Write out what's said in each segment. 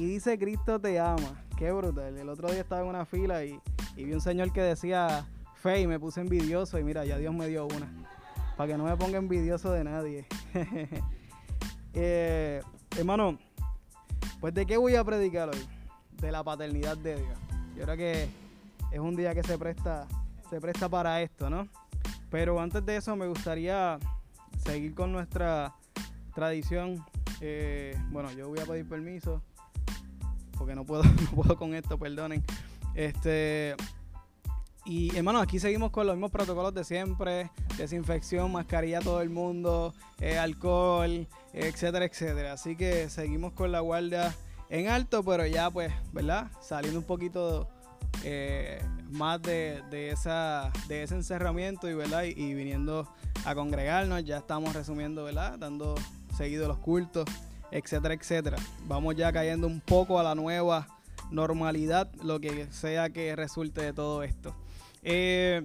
aquí dice Cristo te ama. Qué brutal. El otro día estaba en una fila y, vi un señor que decía fe y me puse envidioso y mira, ya Dios me dio una. Para que no me ponga envidioso de nadie. Eh, hermano, pues de qué voy a predicar hoy? De la paternidad de Dios. Yo creo que es un día que se presta, se presta para esto, ¿no? Pero antes de eso me gustaría seguir con nuestra tradición. Eh, bueno, yo voy a pedir permiso porque no puedo, no puedo con esto, perdonen. Este, y hermano, aquí seguimos con los mismos protocolos de siempre: desinfección, mascarilla a todo el mundo, eh, alcohol, etcétera, etcétera. Así que seguimos con la guardia en alto, pero ya, pues, ¿verdad? Saliendo un poquito eh, más de, esa, de ese encerramiento y, ¿verdad? Y, viniendo a congregarnos. Ya estamos resumiendo, ¿verdad? Dando seguido los cultos etcétera, etcétera. Vamos ya cayendo un poco a la nueva normalidad, lo que sea que resulte de todo esto. Eh,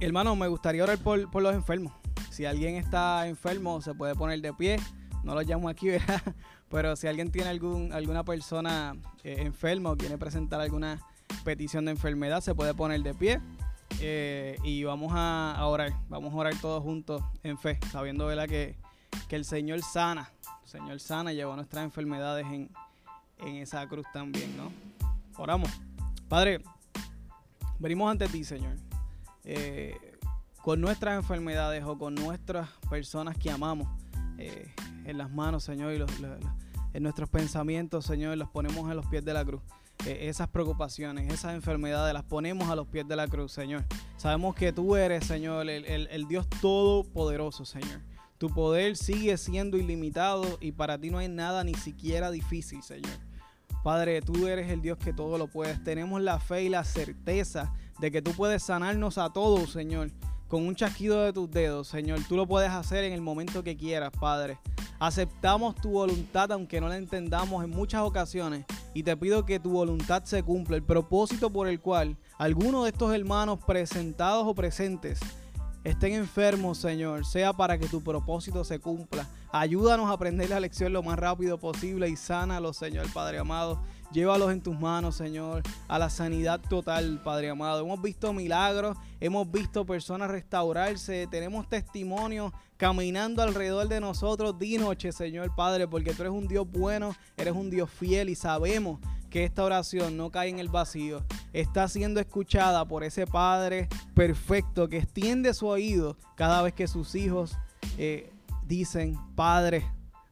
hermano, me gustaría orar por, los enfermos. Si alguien está enfermo, se puede poner de pie. No lo llamo aquí, ¿verdad? Pero si alguien tiene algún, alguna persona eh, enferma o quiere presentar alguna petición de enfermedad, se puede poner de pie. Eh, y vamos a, orar. Vamos a orar todos juntos en fe, sabiendo ¿verdad? Que, que el Señor sana Señor sana, llevó nuestras enfermedades en, esa cruz también, ¿no? Oramos. Padre, venimos ante ti, Señor. Eh, con nuestras enfermedades o con nuestras personas que amamos eh, en las manos, Señor, y en nuestros pensamientos, Señor, los ponemos a los pies de la cruz. Eh, esas preocupaciones, esas enfermedades, las ponemos a los pies de la cruz, Señor. Sabemos que tú eres, Señor, el Dios todopoderoso, Señor. Tu poder sigue siendo ilimitado y para ti no hay nada ni siquiera difícil, Señor. Padre, tú eres el Dios que todo lo puedes. Tenemos la fe y la certeza de que tú puedes sanarnos a todos, Señor. Con un chasquido de tus dedos, Señor. Tú lo puedes hacer en el momento que quieras, Padre. Aceptamos tu voluntad aunque no la entendamos en muchas ocasiones. Y te pido que tu voluntad se cumpla. El propósito por el cual algunos de estos hermanos presentados o presentes estén enfermos, Señor, sea para que tu propósito se cumpla. Ayúdanos a aprender la lección lo más rápido posible y sánalos, Señor Padre amado. Llévalos en tus manos, Señor, a la sanidad total, Padre amado. Hemos visto milagros, hemos visto personas restaurarse, tenemos testimonios caminando alrededor de nosotros día noche, Señor Padre, porque tú eres un Dios bueno, eres un Dios fiel y sabemos que esta oración no cae en el vacío, está siendo escuchada por ese Padre perfecto que extiende su oído cada vez que sus hijos eh, dicen, Padre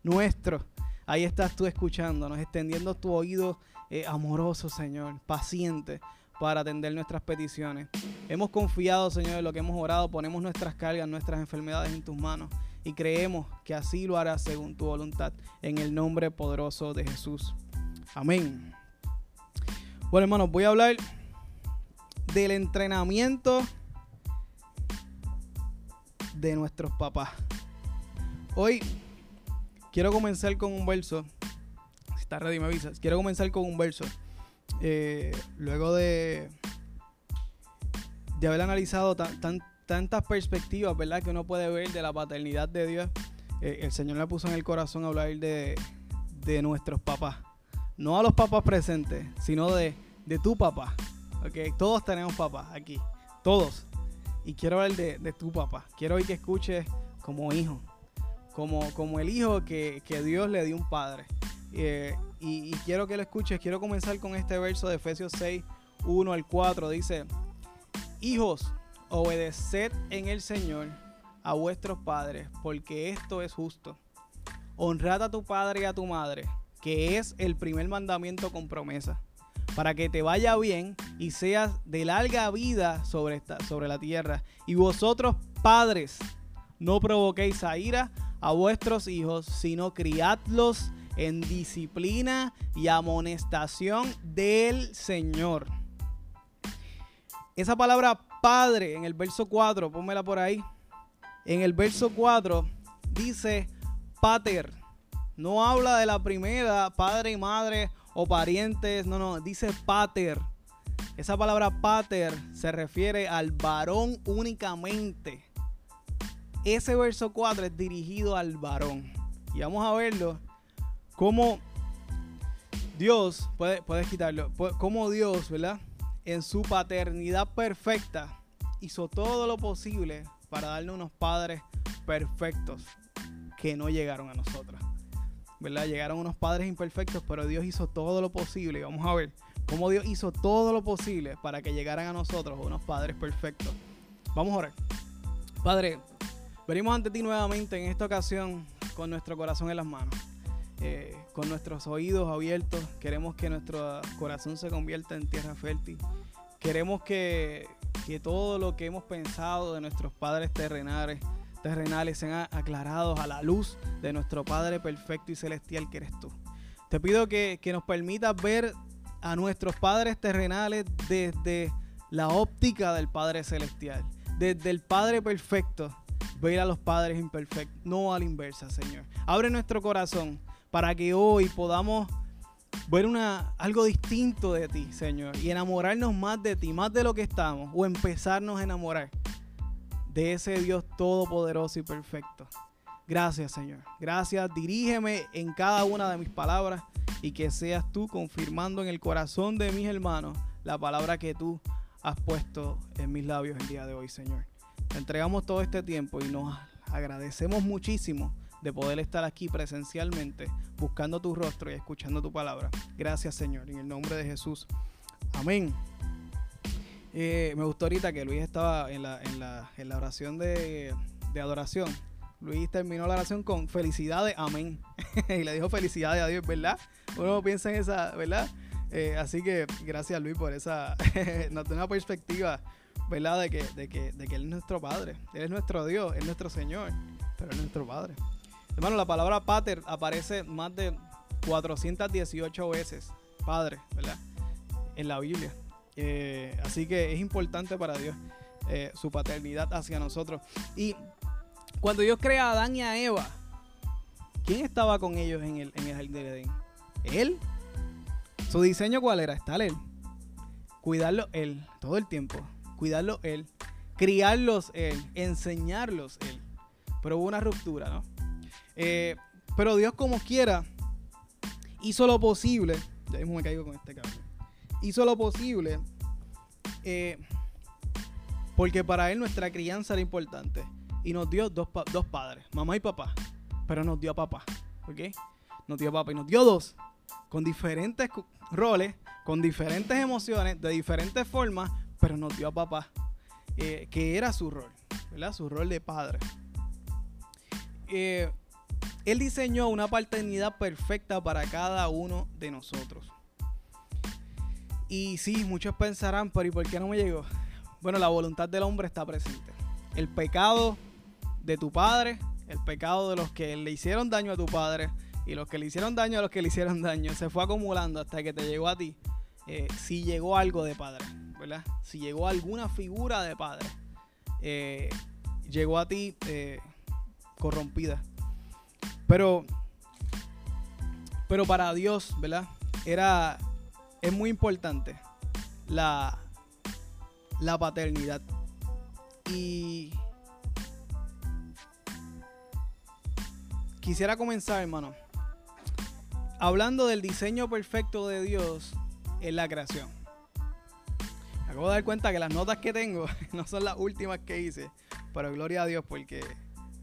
nuestro. Ahí estás tú escuchándonos, extendiendo tu oído eh, amoroso, Señor, paciente para atender nuestras peticiones. Hemos confiado, Señor, en lo que hemos orado, ponemos nuestras cargas, nuestras enfermedades en tus manos y creemos que así lo harás según tu voluntad, en el nombre poderoso de Jesús. Amén. Bueno, hermanos, voy a hablar del entrenamiento de nuestros papás. Hoy quiero comenzar con un verso. Si está ready, me avisas. Quiero comenzar con un verso. Eh, luego de, de haber analizado tantas perspectivas, ¿verdad? Que uno puede ver de la paternidad de Dios. Eh, el Señor me puso en el corazón hablar de, de nuestros papás. No a los papás presentes, sino de de tu papá. Okay, todos tenemos papá aquí. Todos. Y quiero hablar de, tu papá. Quiero hoy que escuches como hijo. Como, como el hijo que, Dios le dio un padre. Eh, y, quiero que lo escuches. Quiero comenzar con este verso de Efesios 6, 1 al 4. Dice, hijos, obedeced en el Señor a vuestros padres, porque esto es justo. Honrad a tu padre y a tu madre, que es el primer mandamiento con promesa para que te vaya bien y seas de larga vida sobre, esta, sobre la tierra. Y vosotros, padres, no provoquéis a ira a vuestros hijos, sino criadlos en disciplina y amonestación del Señor. Esa palabra padre en el verso 4, pónmela por ahí. En el verso 4 dice pater. No habla de la primera, padre y madre o parientes, no, no, dice pater. Esa palabra pater se refiere al varón únicamente. Ese verso 4 es dirigido al varón. Y vamos a verlo cómo Dios, puede, puedes quitarlo, como Dios, ¿verdad? En su paternidad perfecta hizo todo lo posible para darnos unos padres perfectos que no llegaron a nosotros. ¿Verdad? Llegaron unos padres imperfectos, pero Dios hizo todo lo posible. vamos a ver cómo Dios hizo todo lo posible para que llegaran a nosotros unos padres perfectos. Vamos a orar. Padre, venimos ante ti nuevamente en esta ocasión con nuestro corazón en las manos. Eh, con nuestros oídos abiertos, queremos que nuestro corazón se convierta en tierra fértil. Queremos que, que todo lo que hemos pensado de nuestros padres terrenales, terrenales sean aclarados a la luz de nuestro Padre perfecto y celestial que eres tú. Te pido que, que nos permitas ver a nuestros padres terrenales desde la óptica del Padre celestial, desde el Padre perfecto, ver a los padres imperfectos, no a la inversa, Señor. Abre nuestro corazón para que hoy podamos ver una, algo distinto de ti, Señor, y enamorarnos más de ti, más de lo que estamos, o empezarnos a enamorar de ese Dios todopoderoso y perfecto. Gracias, Señor. Gracias. Dirígeme en cada una de mis palabras y que seas tú confirmando en el corazón de mis hermanos la palabra que tú has puesto en mis labios el día de hoy, Señor. Te entregamos todo este tiempo y nos agradecemos muchísimo de poder estar aquí presencialmente buscando tu rostro y escuchando tu palabra. Gracias Señor, en el nombre de Jesús. Amén. Eh, me gustó ahorita que Luis estaba en la, en la, en la oración de, de, adoración. Luis terminó la oración con felicidades, amén. y le dijo felicidades a Dios, ¿verdad? Uno piensa en esa, ¿verdad? Eh, así que gracias Luis por esa, nos da una perspectiva, ¿verdad? De que, de, que, de que Él es nuestro Padre, Él es nuestro Dios, es nuestro Señor, pero es nuestro Padre. Hermano, la palabra pater aparece más de 418 veces, padre, ¿verdad? En la Biblia. Eh, así que es importante para Dios eh, su paternidad hacia nosotros. Y cuando Dios crea a Adán y a Eva, ¿quién estaba con ellos en el, en el jardín de Edén? Él. ¿Su diseño cuál era? Estar él. Cuidarlo él, todo el tiempo. Cuidarlo él. Criarlos él. Enseñarlos él. Pero hubo una ruptura, ¿no? Eh, pero Dios como quiera hizo lo posible. Ya mismo me caigo con este cabrón. Hizo lo posible. Eh, porque para Él nuestra crianza era importante. Y nos dio dos, dos padres, mamá y papá. Pero nos dio a papá. ¿Ok? Nos dio a papá y nos dio dos. Con diferentes roles, con diferentes emociones, de diferentes formas. Pero nos dio a papá. Eh, que era su rol. ¿Verdad? Su rol de padre. Eh, él diseñó una paternidad perfecta para cada uno de nosotros. Y sí, muchos pensarán, pero ¿y por qué no me llegó? Bueno, la voluntad del hombre está presente. El pecado de tu padre, el pecado de los que le hicieron daño a tu padre y los que le hicieron daño a los que le hicieron daño, se fue acumulando hasta que te llegó a ti. Eh, si llegó algo de padre, Si llegó alguna figura de padre, eh, llegó a ti eh, corrompida. Pero, pero para Dios, ¿verdad? Era, es muy importante la, la paternidad. Y quisiera comenzar, hermano, hablando del diseño perfecto de Dios en la creación. Acabo de dar cuenta que las notas que tengo no son las últimas que hice, pero gloria a Dios porque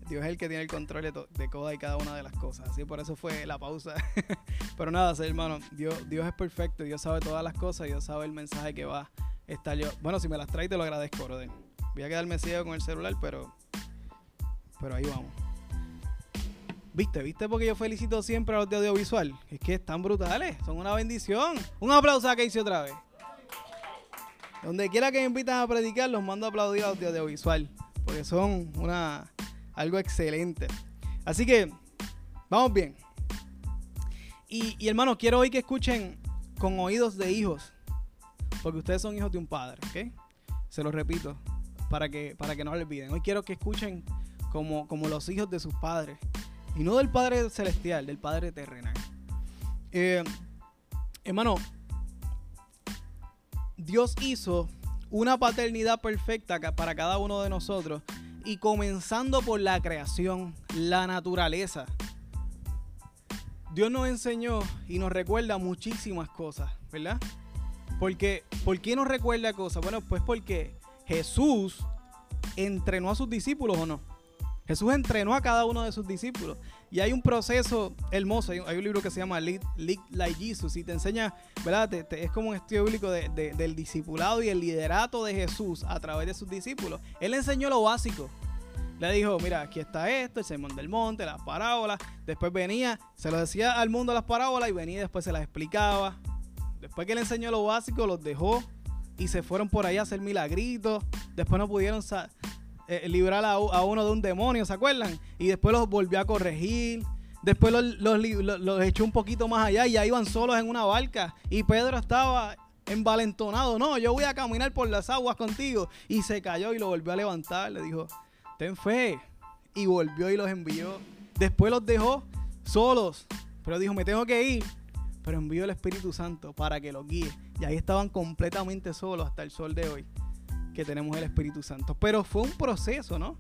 Dios es el que tiene el control de, de toda y cada una de las cosas. Así por eso fue la pausa. Pero nada, hermano, Dios, Dios es perfecto, Dios sabe todas las cosas, Dios sabe el mensaje que va a estar yo. Bueno, si me las traes te lo agradezco, brother. Voy a quedarme ciego con el celular, pero pero ahí vamos. ¿Viste? ¿Viste? Porque yo felicito siempre a los de audiovisual. Es que están brutales, son una bendición. Un aplauso a hice otra vez. Donde quiera que me invitan a predicar, los mando a aplaudir los audiovisual. Porque son una, algo excelente. Así que, vamos bien. Y, hermano, quiero hoy que escuchen con oídos de hijos. Porque ustedes son hijos de un padre, ¿ok? Se lo repito, para que, para que no lo olviden. Hoy quiero que escuchen como, como los hijos de sus padres. Y no del Padre Celestial, del Padre Terrenal. Eh, hermano, Dios hizo una paternidad perfecta para cada uno de nosotros y comenzando por la creación, la naturaleza. Dios nos enseñó y nos recuerda muchísimas cosas, ¿verdad? Porque, ¿Por qué nos recuerda cosas? Bueno, pues porque Jesús entrenó a sus discípulos o no. Jesús entrenó a cada uno de sus discípulos. Y hay un proceso hermoso. Hay un, libro que se llama Lead, Like Jesus y te enseña, ¿verdad? es como un estudio bíblico del discipulado y el liderato de Jesús a través de sus discípulos. Él enseñó lo básico. Le dijo, mira, aquí está esto, el sermón del monte, las parábolas. Después venía, se lo decía al mundo las parábolas y venía y después se las explicaba. Después que le enseñó lo básico, los dejó y se fueron por ahí a hacer milagritos. Después no pudieron eh, librar a, uno de un demonio, ¿se acuerdan? Y después los volvió a corregir. Después los, los, echó un poquito más allá y ya iban solos en una barca. Y Pedro estaba envalentonado. No, yo voy a caminar por las aguas contigo. Y se cayó y lo volvió a levantar. Le dijo, ten fe. Y volvió y los envió. Después los dejó solos. Pero dijo, me tengo que ir. Pero envió el Espíritu Santo para que los guíe. Y ahí estaban completamente solos hasta el sol de hoy. Que tenemos el Espíritu Santo. Pero fue un proceso, ¿no?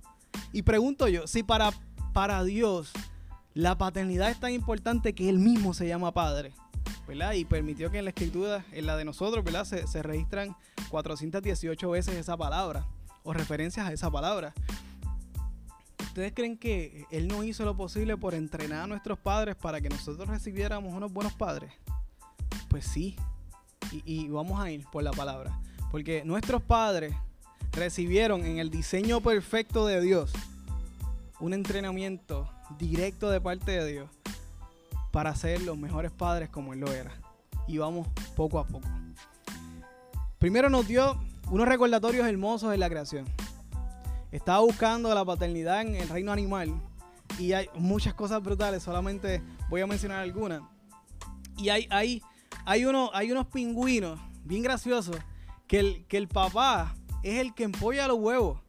Y pregunto yo, si para, para Dios la paternidad es tan importante que Él mismo se llama Padre. ¿verdad? Y permitió que en la escritura, en la de nosotros, ¿verdad? Se, se registran 418 veces esa palabra o referencias a esa palabra. ¿Ustedes creen que Él no hizo lo posible por entrenar a nuestros padres para que nosotros recibiéramos unos buenos padres? Pues sí. Y, vamos a ir por la palabra. Porque nuestros padres recibieron en el diseño perfecto de Dios un entrenamiento directo de parte de Dios para ser los mejores padres como Él lo era. Y vamos poco a poco. Primero nos dio unos recordatorios hermosos de la creación. Estaba buscando la paternidad en el reino animal y hay muchas cosas brutales, solamente voy a mencionar algunas. Y hay, hay, hay, uno, hay unos pingüinos bien graciosos que el, que el papá es el que empolla los huevos.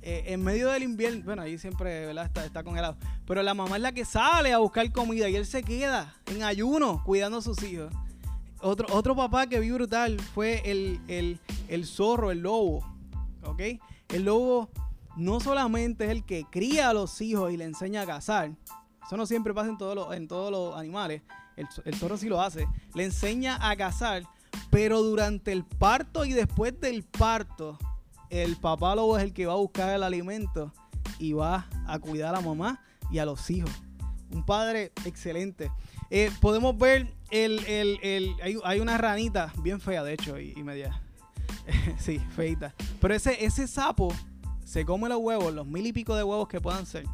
Eh, en medio del invierno, bueno, ahí siempre ¿verdad? Está, congelado, pero la mamá es la que sale a buscar comida y él se queda en ayuno cuidando a sus hijos. Otro, otro papá que vi brutal fue el, el, el zorro, el lobo. ¿Ok? El lobo no solamente es el que cría a los hijos y le enseña a cazar, eso no siempre pasa en todos los, en todos los animales, el, el toro sí lo hace, le enseña a cazar, pero durante el parto y después del parto, el papá lobo es el que va a buscar el alimento y va a cuidar a la mamá y a los hijos. Un padre excelente. Eh, podemos ver el, el, el hay, hay, una ranita bien fea, de hecho, y, y media. sí, feita. Pero ese, ese sapo se come los huevos, los mil y pico de huevos que puedan ser,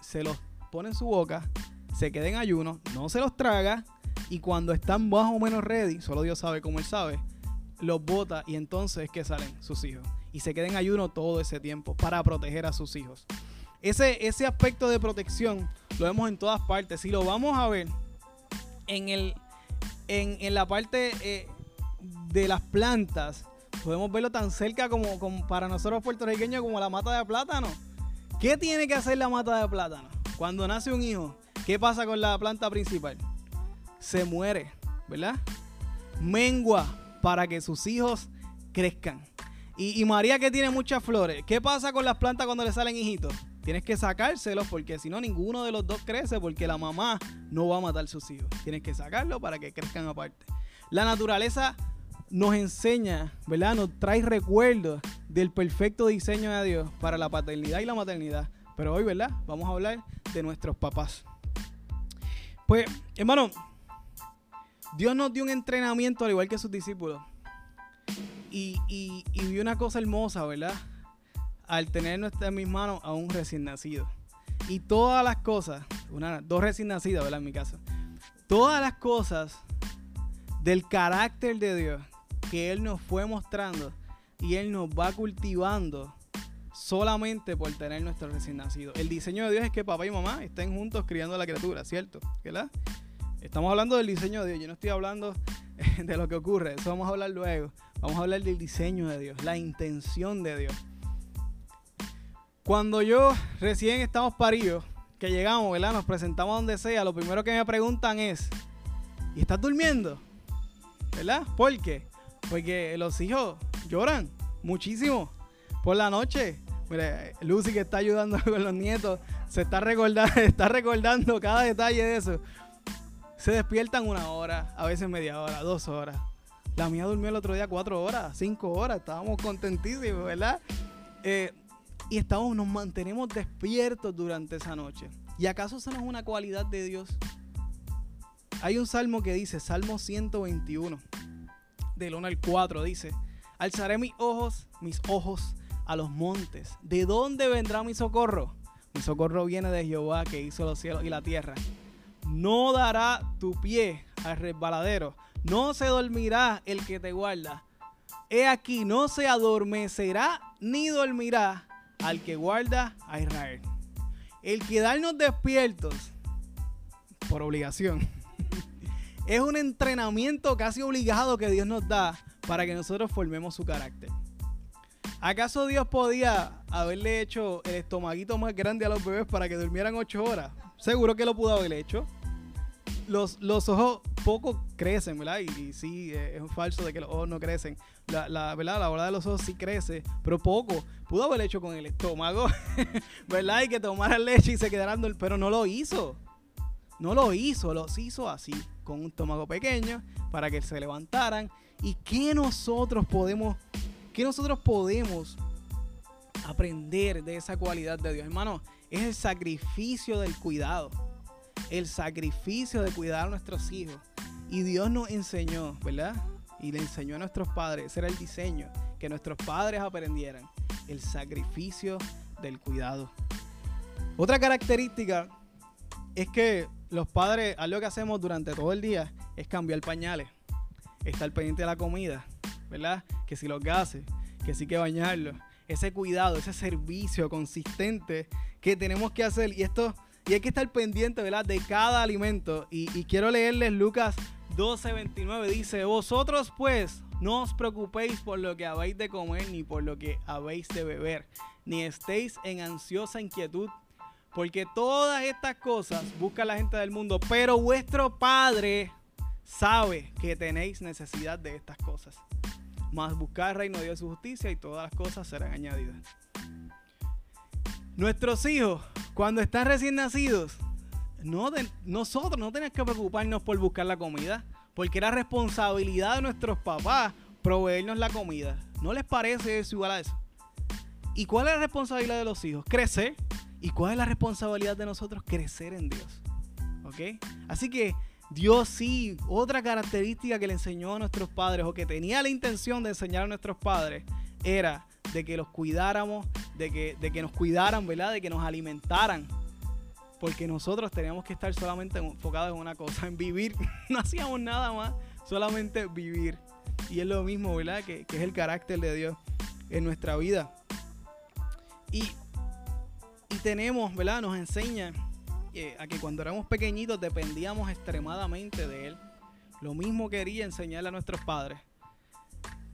se los pone en su boca, se queda en ayuno, no se los traga y cuando están más o menos ready, solo Dios sabe cómo él sabe, los bota y entonces es que salen sus hijos. Y se queda en ayuno todo ese tiempo para proteger a sus hijos. Ese, ese aspecto de protección lo vemos en todas partes. Si lo vamos a ver en, el, en, la parte eh, de las plantas, podemos verlo tan cerca como, como, para nosotros puertorriqueños como la mata de plátano. ¿Qué tiene que hacer la mata de plátano? Cuando nace un hijo, ¿qué pasa con la planta principal? Se muere, ¿verdad? Mengua para que sus hijos crezcan. Y, María que tiene muchas flores, ¿qué pasa con las plantas cuando le salen hijitos? Tienes que sacárselos porque si no ninguno de los dos crece porque la mamá no va a matar sus hijos. Tienes que sacarlo para que crezcan aparte. La naturaleza nos enseña, ¿verdad? Nos trae recuerdos del perfecto diseño de Dios para la paternidad y la maternidad. Pero hoy, ¿verdad? Vamos a hablar de nuestros papás. Pues, hermano, Dios nos dio un entrenamiento al igual que sus discípulos. Y, y, vi una cosa hermosa, ¿verdad? Al tener en mis manos a un recién nacido. Y todas las cosas, una, dos recién nacidas, ¿verdad? En mi caso. Todas las cosas del carácter de Dios que Él nos fue mostrando y Él nos va cultivando solamente por tener nuestro recién nacido. El diseño de Dios es que papá y mamá estén juntos criando a la criatura, ¿cierto? ¿Verdad? Estamos hablando del diseño de Dios, yo no estoy hablando de lo que ocurre, eso vamos a hablar luego. Vamos a hablar del diseño de Dios, la intención de Dios. Cuando yo recién estamos paridos, que llegamos, ¿verdad? Nos presentamos donde sea, lo primero que me preguntan es, ¿y estás durmiendo? ¿Verdad? ¿Por qué? Porque los hijos lloran muchísimo por la noche. Mira, Lucy que está ayudando con los nietos, se está recordando, está recordando cada detalle de eso. Se despiertan una hora, a veces media hora, dos horas. La mía durmió el otro día cuatro horas, cinco horas. Estábamos contentísimos, ¿verdad? Eh, y estamos, nos mantenemos despiertos durante esa noche. ¿Y acaso eso no es una cualidad de Dios? Hay un salmo que dice, Salmo 121, del 1 al 4, dice, alzaré mis ojos, mis ojos a los montes. ¿De dónde vendrá mi socorro? Mi socorro viene de Jehová que hizo los cielos y la tierra. No dará tu pie al resbaladero no se dormirá el que te guarda. He aquí, no se adormecerá ni dormirá al que guarda a Israel. El quedarnos despiertos por obligación es un entrenamiento casi obligado que Dios nos da para que nosotros formemos su carácter. ¿Acaso Dios podía haberle hecho el estomaguito más grande a los bebés para que durmieran ocho horas? Seguro que lo pudo haber hecho los, los ojos poco crecen, ¿verdad? Y, sí, eh, es falso de que los ojos no crecen. La, la, ¿verdad? La bola de los ojos sí crece, pero poco. Pudo haber hecho con el estómago, ¿verdad? Y que tomara leche y se quedaran, pero no lo hizo. No lo hizo, los hizo así, con un estómago pequeño, para que se levantaran. ¿Y qué nosotros podemos, qué nosotros podemos aprender de esa cualidad de Dios? Hermano, es el sacrificio del cuidado el sacrificio de cuidar a nuestros hijos. Y Dios nos enseñó, ¿verdad? Y le enseñó a nuestros padres, ese era el diseño, que nuestros padres aprendieran, el sacrificio del cuidado. Otra característica es que los padres, algo que hacemos durante todo el día es cambiar pañales, estar pendiente de la comida, ¿verdad? Que si los gases, que sí que bañarlos, ese cuidado, ese servicio consistente que tenemos que hacer. Y esto y hay que estar pendiente, ¿verdad? De cada alimento. Y, quiero leerles Lucas 12:29. Dice, vosotros pues no os preocupéis por lo que habéis de comer ni por lo que habéis de beber, ni estéis en ansiosa inquietud, porque todas estas cosas busca la gente del mundo, pero vuestro Padre sabe que tenéis necesidad de estas cosas. Mas buscar el reino de Dios y su justicia y todas las cosas serán añadidas. Nuestros hijos, cuando están recién nacidos, no nosotros no tenemos que preocuparnos por buscar la comida, porque era responsabilidad de nuestros papás proveernos la comida. ¿No les parece eso igual a eso? ¿Y cuál es la responsabilidad de los hijos? Crecer. ¿Y cuál es la responsabilidad de nosotros? Crecer en Dios. ¿Ok? Así que Dios sí, otra característica que le enseñó a nuestros padres o que tenía la intención de enseñar a nuestros padres era de que los cuidáramos, de que, de que nos cuidaran, ¿verdad? De que nos alimentaran. Porque nosotros teníamos que estar solamente enfocados en una cosa, en vivir. no hacíamos nada más, solamente vivir. Y es lo mismo, ¿verdad? Que, que es el carácter de Dios en nuestra vida. Y, y tenemos, ¿verdad? Nos enseña a que cuando éramos pequeñitos dependíamos extremadamente de Él. Lo mismo quería enseñarle a nuestros padres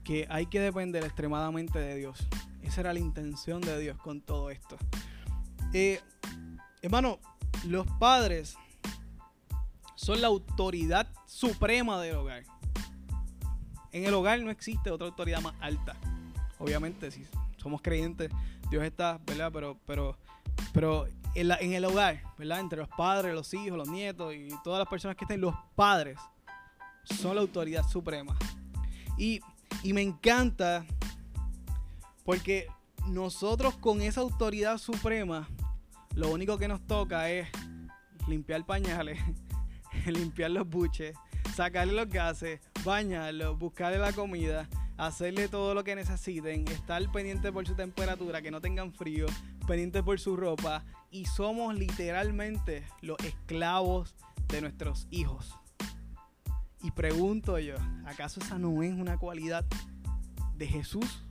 que hay que depender extremadamente de Dios. Esa era la intención de Dios con todo esto. Eh, hermano, los padres son la autoridad suprema del hogar. En el hogar no existe otra autoridad más alta. Obviamente, si somos creyentes, Dios está, ¿verdad? Pero, pero, pero en, en el hogar, ¿verdad? Entre los padres, los hijos, los nietos y todas las personas que estén, los padres son la autoridad suprema. Y y me encanta porque nosotros con esa autoridad suprema, lo único que nos toca es limpiar pañales, limpiar los buches, sacarle los gases, bañarlos, buscarle la comida, hacerle todo lo que necesiten, estar pendiente por su temperatura, que no tengan frío, pendiente por su ropa. Y somos literalmente los esclavos de nuestros hijos. Y pregunto yo, ¿acaso esa no es una cualidad de Jesús?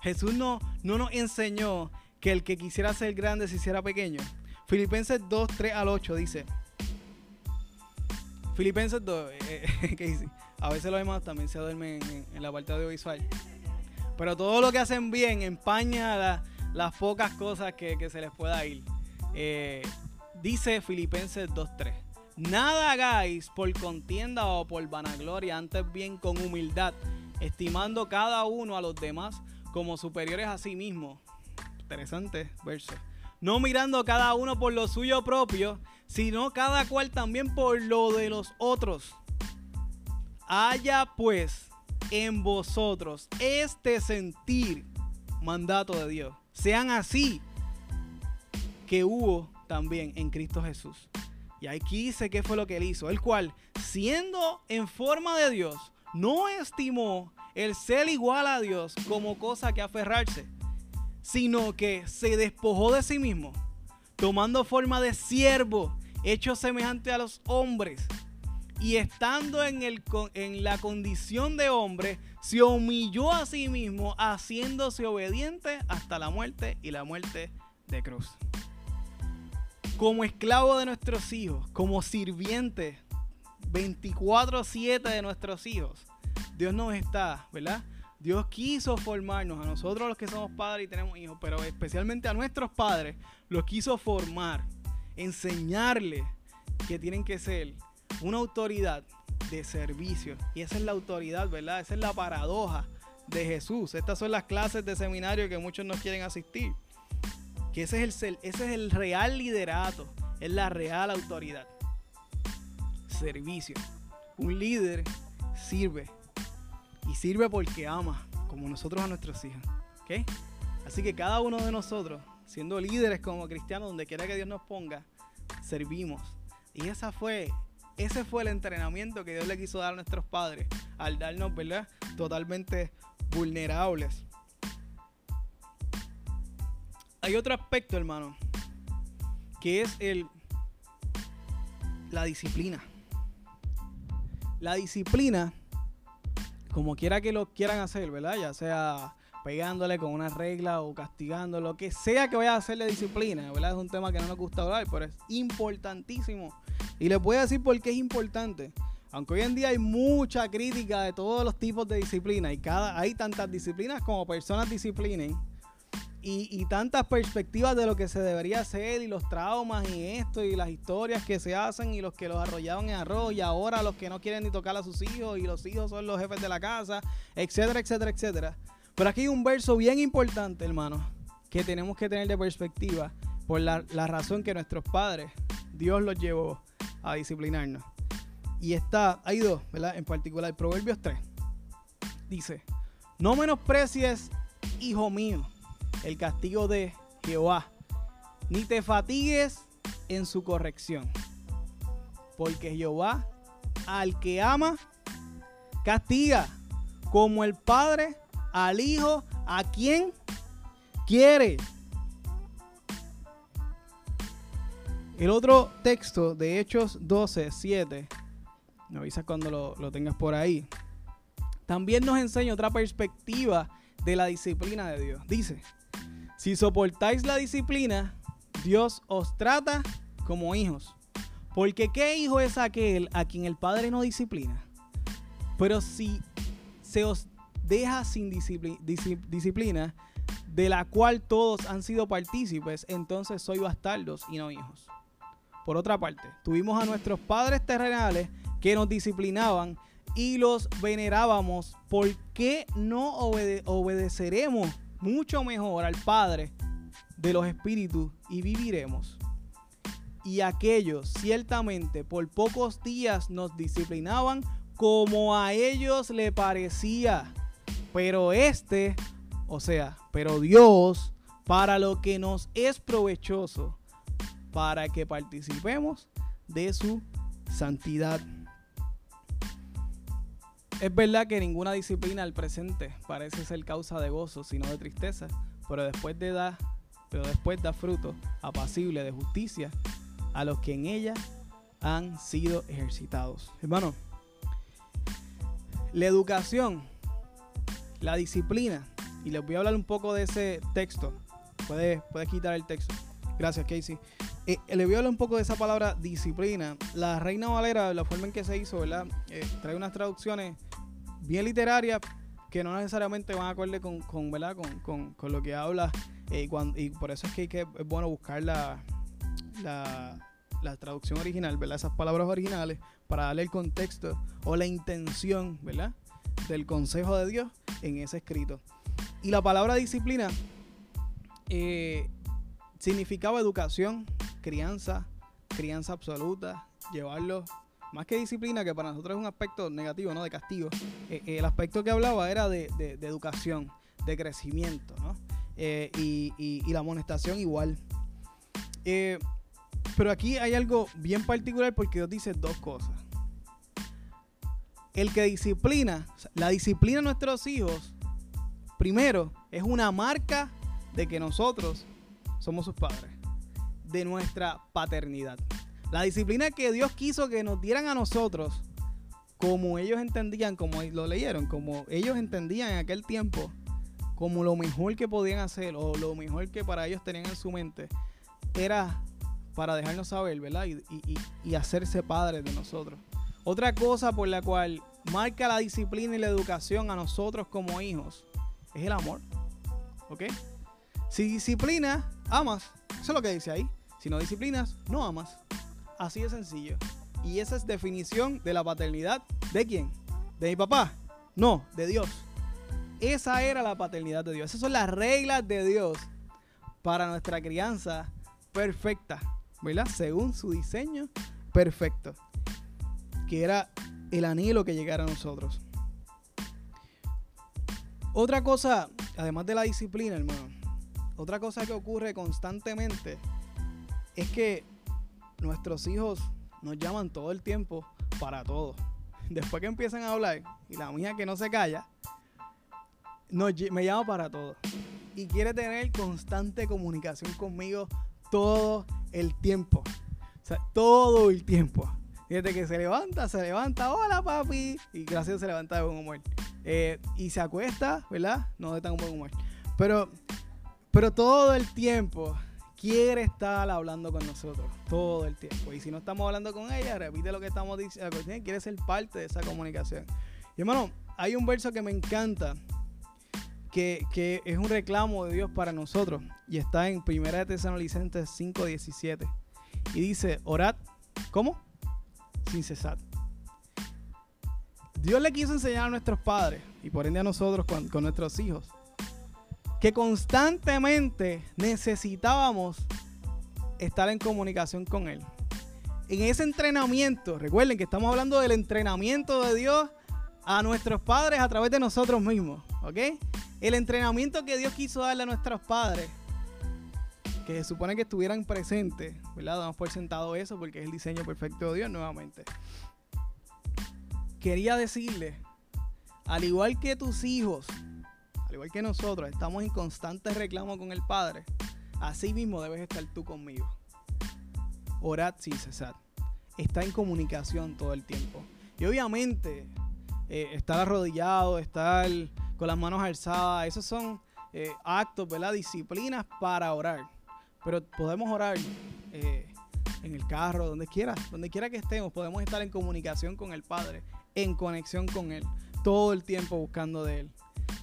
Jesús no, no nos enseñó que el que quisiera ser grande se hiciera pequeño. Filipenses 2, 3 al 8 dice. Filipenses 2, eh, eh, ¿qué dice? A veces los demás también se duermen en, la parte audiovisual. Pero todo lo que hacen bien empaña las pocas cosas que, se les pueda ir. Eh, dice Filipenses 2.3. Nada hagáis por contienda o por vanagloria, antes bien con humildad, estimando cada uno a los demás como superiores a sí mismo. Interesante verso. No mirando cada uno por lo suyo propio, sino cada cual también por lo de los otros. Haya pues en vosotros este sentir, mandato de Dios. Sean así que hubo también en Cristo Jesús. Y aquí dice qué fue lo que él hizo, el cual, siendo en forma de Dios, no estimó el ser igual a Dios como cosa que aferrarse, sino que se despojó de sí mismo, tomando forma de siervo, hecho semejante a los hombres, y estando en, el, en la condición de hombre, se humilló a sí mismo, haciéndose obediente hasta la muerte y la muerte de cruz. Como esclavo de nuestros hijos, como sirviente 24/7 de nuestros hijos, Dios nos está, ¿verdad? Dios quiso formarnos a nosotros los que somos padres y tenemos hijos, pero especialmente a nuestros padres, los quiso formar, enseñarles que tienen que ser una autoridad de servicio. Y esa es la autoridad, ¿verdad? Esa es la paradoja de Jesús. Estas son las clases de seminario que muchos no quieren asistir. Que ese es el, ese es el real liderato, es la real autoridad. Servicio. Un líder sirve. Y sirve porque ama, como nosotros a nuestros hijos. Así que cada uno de nosotros, siendo líderes como cristianos, donde quiera que Dios nos ponga, servimos. Y esa fue ese fue el entrenamiento que Dios le quiso dar a nuestros padres al darnos, ¿verdad? Totalmente vulnerables. Hay otro aspecto, hermano, que es el la disciplina. La disciplina, como quiera que lo quieran hacer, ¿verdad? Ya sea pegándole con una regla o castigando, lo que sea que vaya a hacerle disciplina, ¿verdad? Es un tema que no nos gusta hablar, pero es importantísimo y les voy a decir por qué es importante. Aunque hoy en día hay mucha crítica de todos los tipos de disciplina y cada, hay tantas disciplinas como personas disciplinen y, tantas perspectivas de lo que se debería hacer y los traumas y esto y las historias que se hacen y los que los arrollaron en arroz y ahora los que no quieren ni tocar a sus hijos y los hijos son los jefes de la casa, etcétera, etcétera, etcétera. Pero aquí hay un verso bien importante, hermano, que tenemos que tener de perspectiva por la, la razón que nuestros padres, Dios los llevó a disciplinarnos. Y está, hay dos, ¿verdad? En particular, Proverbios 3. Dice, no menosprecies, hijo mío, el castigo de Jehová, ni te fatigues en su corrección. Porque Jehová al que ama, castiga, como el Padre al Hijo, a quien quiere. El otro texto de Hechos 12, 7, me avisas cuando lo, tengas por ahí, también nos enseña otra perspectiva de la disciplina de Dios. Dice, si soportáis la disciplina, Dios os trata como hijos. Porque ¿qué hijo es aquel a quien el Padre no disciplina? Pero si se os deja sin disciplina, de la cual todos han sido partícipes, entonces soy bastardos y no hijos. Por otra parte, tuvimos a nuestros padres terrenales que nos disciplinaban y los venerábamos. ¿Por qué no obedeceremos mucho mejor al Padre de los Espíritus y viviremos? Y aquellos ciertamente por pocos días nos disciplinaban como a ellos le parecía. Pero este, o sea, pero Dios, para lo que nos es provechoso, para que participemos de su santidad. Es verdad que ninguna disciplina al presente parece ser causa de gozo, sino de tristeza, pero después de da, pero después da fruto apacible de justicia a los que en ella han sido ejercitados. Hermano, la educación, la disciplina, y les voy a hablar un poco de ese texto. Puedes, puedes quitar el texto. Gracias, Casey. Eh, le voy a hablar un poco de esa palabra disciplina. La Reina Valera, la forma en que se hizo, ¿verdad? Eh, trae unas traducciones bien literarias que no necesariamente van acorde con, con ¿verdad? Con, lo que habla. Eh, y por eso es que, que, es bueno buscar la, la, traducción original, ¿verdad? Esas palabras originales para darle el contexto o la intención, ¿verdad? Del consejo de Dios en ese escrito. Y la palabra disciplina significaba educación, crianza, crianza absoluta, llevarlos, más que disciplina, que para nosotros es un aspecto negativo, ¿no? De castigo. Eh, el aspecto que hablaba era de, educación, de crecimiento, ¿no? Eh, y, la amonestación igual. Eh, pero aquí hay algo bien particular porque Dios dice dos cosas. El que disciplina, la disciplina de nuestros hijos, primero, es una marca de que nosotros somos sus padres, de nuestra paternidad. La disciplina que Dios quiso que nos dieran a nosotros, como ellos entendían, como lo leyeron, como ellos entendían en aquel tiempo, como lo mejor que podían hacer o lo mejor que para ellos tenían en su mente, era para dejarnos saber, ¿verdad? Y, hacerse padres de nosotros. Otra cosa por la cual marca la disciplina y la educación a nosotros como hijos es el amor. ¿Ok? Si disciplinas, amas. Eso es lo que dice ahí. Si no disciplinas, no amas. Así de sencillo. Y esa es definición de la paternidad. ¿De quién? ¿De mi papá? No, de Dios. Esa era la paternidad de Dios. Esas son las reglas de Dios para nuestra crianza perfecta. ¿Verdad? Según su diseño perfecto. Que era el anhelo que llegara a nosotros. Otra cosa, además de la disciplina, hermano, otra cosa que ocurre constantemente es que nuestros hijos nos llaman todo el tiempo para todo. Después que empiezan a hablar, y la mía que no se calla, me llama para todo. Y quiere tener constante comunicación conmigo todo el tiempo. O sea, todo el tiempo. Fíjate que se levanta, se levanta, hola papi. Y gracias se levanta de buen humor. Eh, y se acuesta, ¿verdad? No de tan buen humor. Pero, pero todo el tiempo quiere estar hablando con nosotros todo el tiempo. Y si no estamos hablando con ella, repite lo que estamos diciendo. Quiere ser parte de esa comunicación. Y hermano, hay un verso que me encanta, que, que es un reclamo de Dios para nosotros. Y está en 1 Tesalonicenses 5:17. Y dice, orad, ¿cómo? Sin cesar. Dios le quiso enseñar a nuestros padres, y por ende a nosotros con nuestros hijos, que constantemente necesitábamos estar en comunicación con Él. En ese entrenamiento, recuerden que estamos hablando del entrenamiento de Dios a nuestros padres a través de nosotros mismos, ¿ok? El entrenamiento que Dios quiso darle a nuestros padres, que se supone que estuvieran presentes, ¿verdad? Damos por sentado eso porque es el diseño perfecto de Dios nuevamente. Quería decirle, al igual que tus hijos, al igual que nosotros, estamos en constante reclamo con el Padre, así mismo debes estar tú conmigo. Orad sin cesar. Está en comunicación todo el tiempo. Y obviamente, eh, estar arrodillado, estar con las manos alzadas, esos son eh, actos, ¿verdad? Disciplinas para orar. Pero podemos orar eh, en el carro, donde quiera, donde quiera que estemos, podemos estar en comunicación con el Padre, en conexión con Él, todo el tiempo buscando de Él.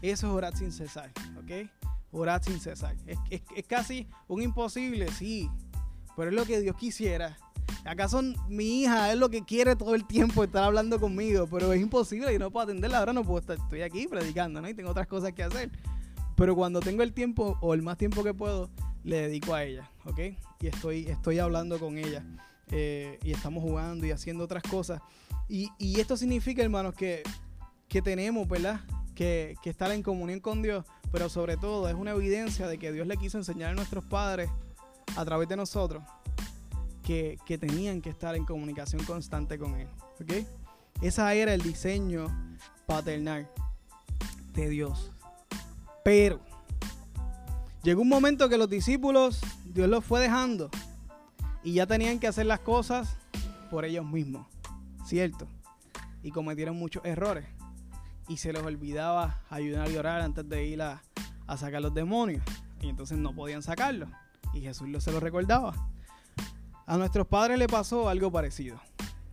Eso es orar sin cesar, ¿ok? Orar sin cesar. Es, casi un imposible, sí, pero es lo que Dios quisiera. ¿Acaso mi hija es lo que quiere todo el tiempo estar hablando conmigo? Pero es imposible y no puedo atenderla. Ahora no puedo estar, estoy aquí predicando, ¿no? Y tengo otras cosas que hacer. Pero cuando tengo el tiempo o el más tiempo que puedo, le dedico a ella, ¿ok? Y estoy, estoy hablando con ella. Eh, y estamos jugando y haciendo otras cosas. Y, y esto significa, hermanos, que, que tenemos, ¿verdad? Que, estar en comunión con Dios, pero sobre todo es una evidencia de que Dios le quiso enseñar a nuestros padres a través de nosotros que, tenían que estar en comunicación constante con Él. ¿Ok? Ese era el diseño paternal de Dios. Pero llegó un momento que los discípulos, Dios los fue dejando y ya tenían que hacer las cosas por ellos mismos, ¿cierto? Y cometieron muchos errores y se les olvidaba ayudar a orar antes de ir a, sacar los demonios. Y entonces no podían sacarlos. Y Jesús se lo recordaba. A nuestros padres le pasó algo parecido.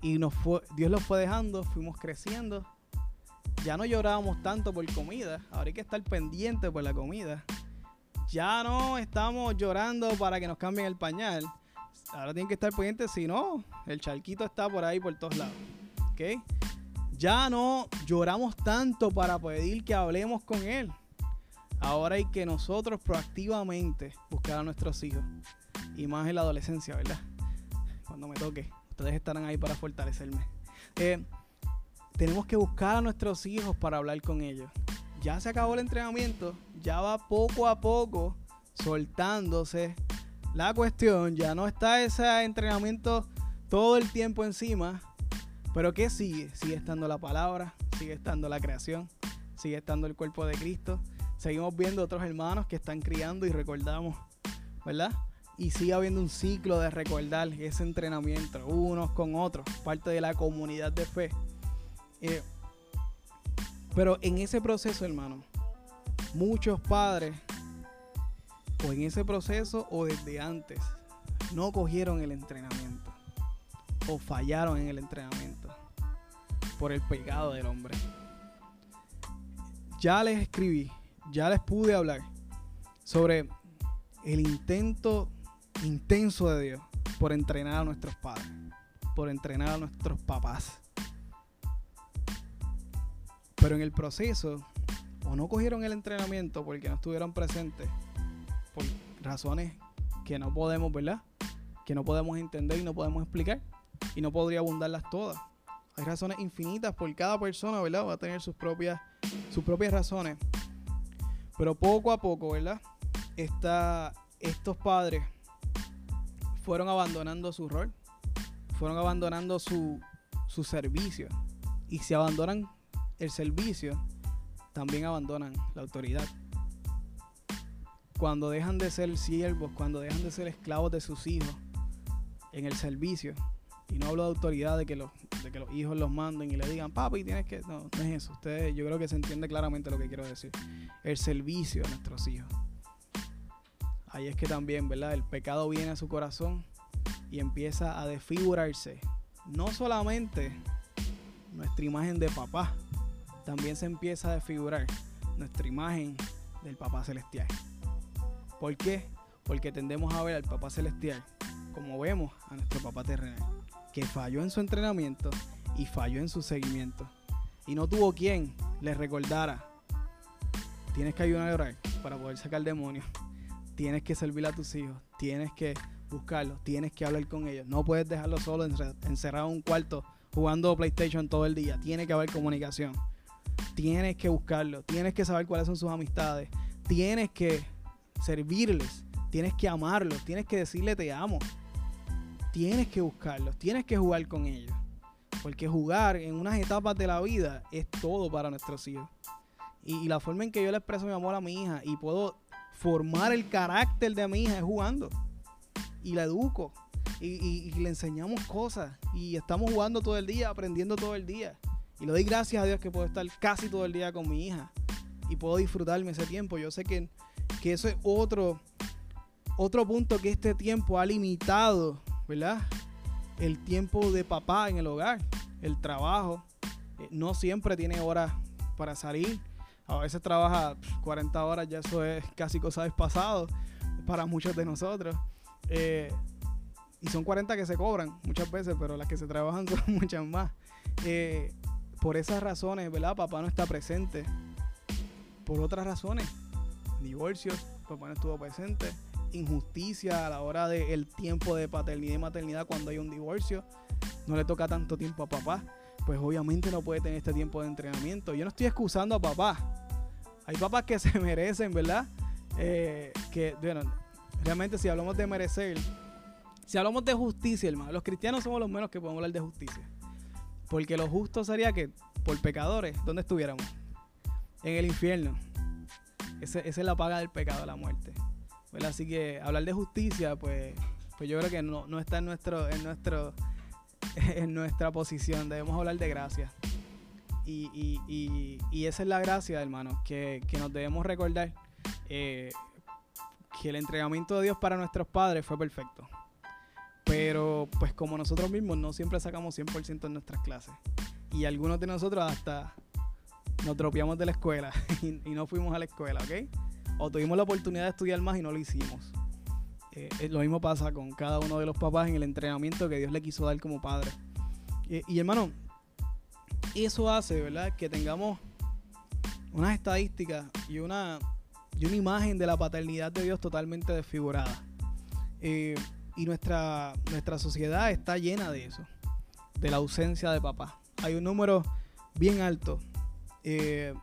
Y nos fue, Dios los fue dejando, fuimos creciendo. Ya no llorábamos tanto por comida. Ahora hay que estar pendiente por la comida. Ya no estamos llorando para que nos cambien el pañal. Ahora tienen que estar pendientes, si no, el charquito está por ahí por todos lados. ¿Ok? Ya no lloramos tanto para pedir que hablemos con Él. Ahora hay que nosotros proactivamente buscar a nuestros hijos. Y más en la adolescencia, ¿verdad? cuando me toque. Ustedes estarán ahí para fortalecerme. Eh, tenemos que buscar a nuestros hijos para hablar con ellos. Ya se acabó el entrenamiento, ya va poco a poco soltándose la cuestión, ya no está ese entrenamiento todo el tiempo encima, pero ¿qué sigue? Sigue estando la palabra, sigue estando la creación, sigue estando el cuerpo de Cristo. Seguimos viendo otros hermanos que están criando y recordamos, ¿verdad? Y sigue habiendo un ciclo de recordar ese entrenamiento unos con otros, parte de la comunidad de fe. Eh, pero en ese proceso, hermano, muchos padres, o en ese proceso o desde antes, no cogieron el entrenamiento o fallaron en el entrenamiento por el pecado del hombre. Ya les escribí, ya les pude hablar sobre el intento intenso de Dios por entrenar a nuestros padres, por entrenar a nuestros papás. Pero en el proceso, o no cogieron el entrenamiento porque no estuvieron presentes, por razones que no podemos, ¿verdad? Que no podemos entender y no podemos explicar. Y no podría abundarlas todas. Hay razones infinitas por cada persona, ¿verdad? Va a tener sus propias, sus propias razones. Pero poco a poco, ¿verdad? estos padres fueron abandonando su rol, fueron abandonando su, su servicio. Y si abandonan el servicio, también abandonan la autoridad. Cuando dejan de ser siervos, cuando dejan de ser esclavos de sus hijos en el servicio, y no hablo de autoridad de que los, que los hijos los manden y le digan, papi, tienes que. No, no es eso. Ustedes, yo creo que se entiende claramente lo que quiero decir. El servicio a nuestros hijos. Ahí es que también, ¿verdad? El pecado viene a su corazón y empieza a desfigurarse. No solamente nuestra imagen de papá, también se empieza a desfigurar nuestra imagen del papá celestial. ¿Por qué? Porque tendemos a ver al papá celestial como vemos a nuestro papá terrenal que falló en su entrenamiento y falló en su seguimiento. Y no tuvo quien le recordara, tienes que ayudar a orar para poder sacar demonios. Tienes que servir a tus hijos, tienes que buscarlos, tienes que hablar con ellos. No puedes dejarlos solo encerrado en un cuarto jugando PlayStation todo el día. Tiene que haber comunicación. Tienes que buscarlos, tienes que saber cuáles son sus amistades, tienes que servirles, tienes que amarlos, tienes que decirle te amo tienes que buscarlos, tienes que jugar con ellos. Porque jugar en unas etapas de la vida es todo para nuestros hijos. Y, la forma en que yo le expreso mi amor a mi hija y puedo formar el carácter de mi hija es jugando. Y la educo. Y, le enseñamos cosas. Y estamos jugando todo el día, aprendiendo todo el día. Y le doy gracias a Dios que puedo estar casi todo el día con mi hija. Y puedo disfrutarme ese tiempo. Yo sé que, que eso es otro, otro punto que este tiempo ha limitado ¿verdad? El tiempo de papá en el hogar, el trabajo. Eh, no siempre tiene horas para salir. A veces trabaja 40 horas, ya eso es casi cosa del pasado para muchos de nosotros. Eh, y son 40 que se cobran muchas veces, pero las que se trabajan son muchas más. Eh, por esas razones, ¿verdad? Papá no está presente. Por otras razones, divorcios, papá no estuvo presente injusticia a la hora del tiempo de paternidad y maternidad cuando hay un divorcio. No le toca tanto tiempo a papá. Pues obviamente no puede tener este tiempo de entrenamiento. Yo no estoy excusando a papá. Hay papás que se merecen, ¿verdad? Eh, que, bueno, realmente si hablamos de merecer, si hablamos de justicia, hermano, los cristianos somos los menos que podemos hablar de justicia. Porque lo justo sería que por pecadores, ¿dónde estuviéramos? En el infierno. esa es la paga del pecado, la muerte. Así que hablar de justicia, pues, pues yo creo que no, no está en nuestro, en nuestro, en nuestra posición. Debemos hablar de gracia. Y, y, y, esa es la gracia, hermano, que, que nos debemos recordar eh, que el entrenamiento de Dios para nuestros padres fue perfecto. Pero pues como nosotros mismos no siempre sacamos 100% en nuestras clases. Y algunos de nosotros hasta nos dropeamos de la escuela y, y no fuimos a la escuela, ¿ok? O tuvimos la oportunidad de estudiar más y no lo hicimos. Eh, eh, lo mismo pasa con cada uno de los papás en el entrenamiento que Dios le quiso dar como padre. y hermano, eso hace, ¿verdad? Que tengamos unas estadísticas y una, y una imagen de la paternidad de Dios totalmente desfigurada. Eh, Y nuestra, nuestra sociedad está llena de eso, de la ausencia de papá. Hay un número bien alto eh,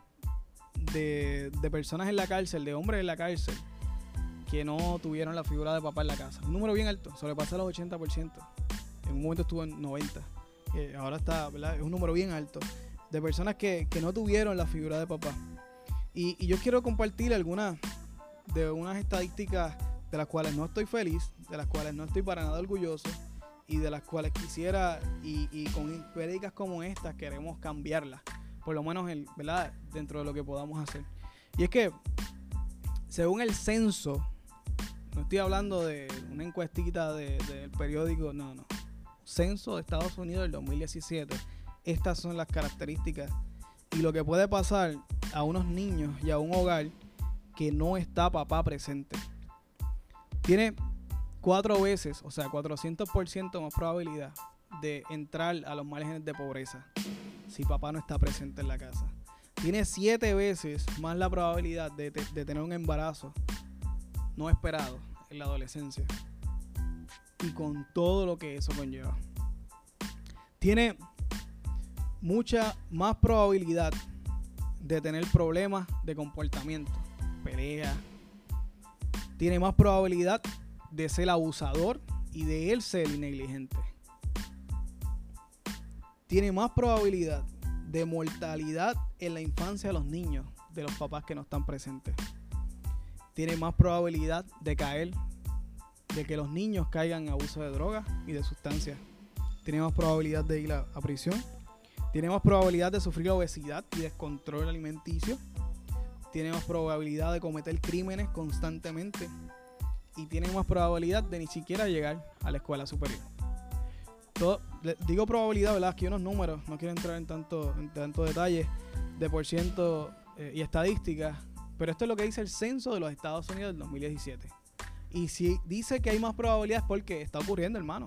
de, de personas en la cárcel, de hombres en la cárcel, que no tuvieron la figura de papá en la casa. Un número bien alto, sobrepasa los 80%. En un momento estuvo en 90%. Eh, ahora está, ¿verdad? Es un número bien alto de personas que, que no tuvieron la figura de papá. Y, yo quiero compartir algunas de unas estadísticas de las cuales no estoy feliz, de las cuales no estoy para nada orgulloso y de las cuales quisiera y, y con prédicas como estas queremos cambiarlas, por lo menos el, ¿verdad? dentro de lo que podamos hacer. Y es que, según el censo, no estoy hablando de una encuestita del de, periódico, no, no. Censo de Estados Unidos del 2017. Estas son las características y lo que puede pasar a unos niños y a un hogar que no está papá presente. Tiene cuatro veces, o sea, 400% más probabilidad de entrar a los márgenes de pobreza si papá no está presente en la casa. Tiene siete veces más la probabilidad de, tener un embarazo no esperado en la adolescencia. Y con todo lo que eso conlleva. Tiene mucha más probabilidad de tener problemas de comportamiento, pelea. Tiene más probabilidad de ser abusador y de él ser negligente. Tiene más probabilidad de mortalidad en la infancia de los niños de los papás que no están presentes. Tiene más probabilidad de caer, de que los niños caigan en abuso de drogas y de sustancias. Tiene más probabilidad de ir a, prisión tiene más probabilidad de sufrir obesidad y descontrol alimenticio. Tiene más probabilidad de cometer crímenes constantemente. Y tiene más probabilidad de ni siquiera llegar a la escuela superior. Digo probabilidad, ¿verdad? Aquí unos números, no quiero entrar en tanto, en tanto detalle de por ciento eh, y estadísticas, pero esto es lo que dice el censo de los Estados Unidos del 2017. Y si dice que hay más probabilidades porque está ocurriendo, hermano.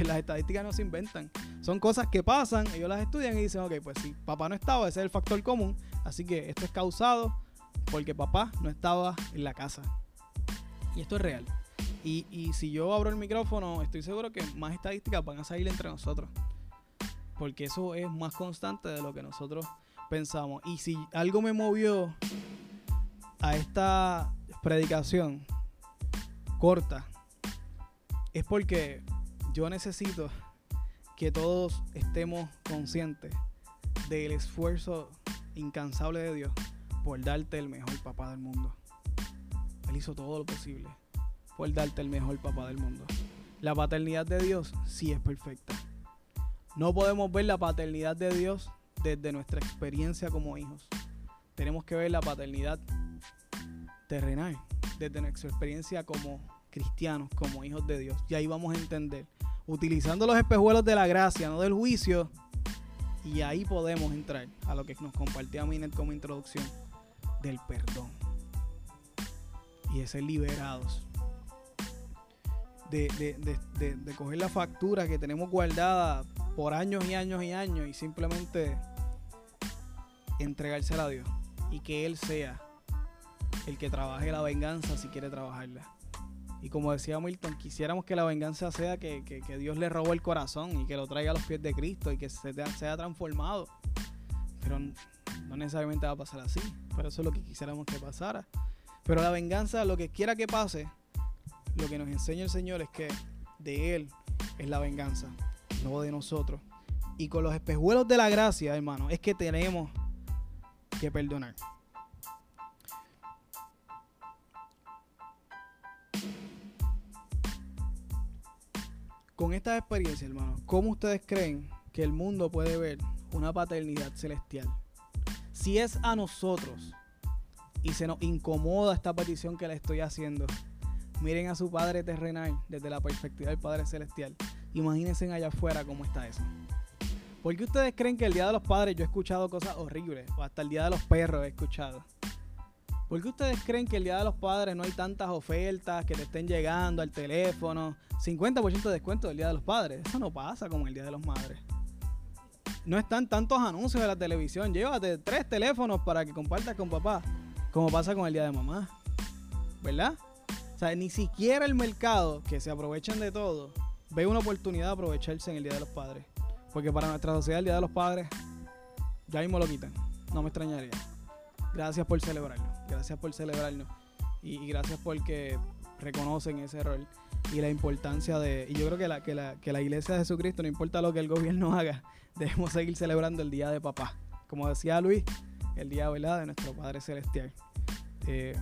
Las estadísticas no se inventan. Son cosas que pasan, ellos las estudian y dicen, ok, pues si papá no estaba, ese es el factor común. Así que esto es causado porque papá no estaba en la casa. Y esto es real. Y, y si yo abro el micrófono, estoy seguro que más estadísticas van a salir entre nosotros. Porque eso es más constante de lo que nosotros pensamos. Y si algo me movió a esta predicación corta, es porque yo necesito que todos estemos conscientes del esfuerzo incansable de Dios por darte el mejor papá del mundo. Él hizo todo lo posible por darte el mejor papá del mundo. La paternidad de Dios sí es perfecta. No podemos ver la paternidad de Dios desde nuestra experiencia como hijos. Tenemos que ver la paternidad terrenal desde nuestra experiencia como cristianos, como hijos de Dios. Y ahí vamos a entender utilizando los espejuelos de la gracia, no del juicio. Y ahí podemos entrar a lo que nos compartía Minet como introducción del perdón. Y de ser liberados. De, de, de, coger la factura que tenemos guardada por años y años y años y simplemente entregársela a Dios. Y que Él sea el que trabaje la venganza si quiere trabajarla. Y como decía Milton, quisiéramos que la venganza sea que, Dios le robó el corazón y que lo traiga a los pies de Cristo y que se sea transformado. Pero no necesariamente va a pasar así. Pero eso es lo que quisiéramos que pasara. Pero la venganza, lo que quiera que pase, lo que nos enseña el Señor es que de Él es la venganza, no de nosotros. Y con los espejuelos de la gracia, hermano, es que tenemos que perdonar. Con esta experiencia, hermano, ¿cómo ustedes creen que el mundo puede ver una paternidad celestial? Si es a nosotros y se nos incomoda esta petición que le estoy haciendo, miren a su Padre terrenal desde la perspectiva del Padre celestial. Imagínense allá afuera cómo está eso. ¿Por qué ustedes creen que el Día de los Padres yo he escuchado cosas horribles? O hasta el Día de los Perros he escuchado. ¿Por qué ustedes creen que el Día de los Padres no hay tantas ofertas que te estén llegando al teléfono? 50% de descuento del Día de los Padres. Eso no pasa como el Día de los Madres. No están tantos anuncios de la televisión. Llévate tres teléfonos para que compartas con papá. Como pasa con el Día de Mamá. ¿Verdad? Sea, ni siquiera el mercado, que se aprovechan de todo, ve una oportunidad de aprovecharse en el Día de los Padres. Porque para nuestra sociedad el Día de los Padres, ya mismo lo quitan. No me extrañaría. Gracias por celebrarlo. Gracias por celebrarnos. Y, y gracias porque reconocen ese rol y la importancia de... Y yo creo que la, que, la, que la iglesia de Jesucristo, no importa lo que el gobierno haga, debemos seguir celebrando el Día de Papá. Como decía Luis, el Día ¿verdad? de nuestro Padre Celestial. Eh,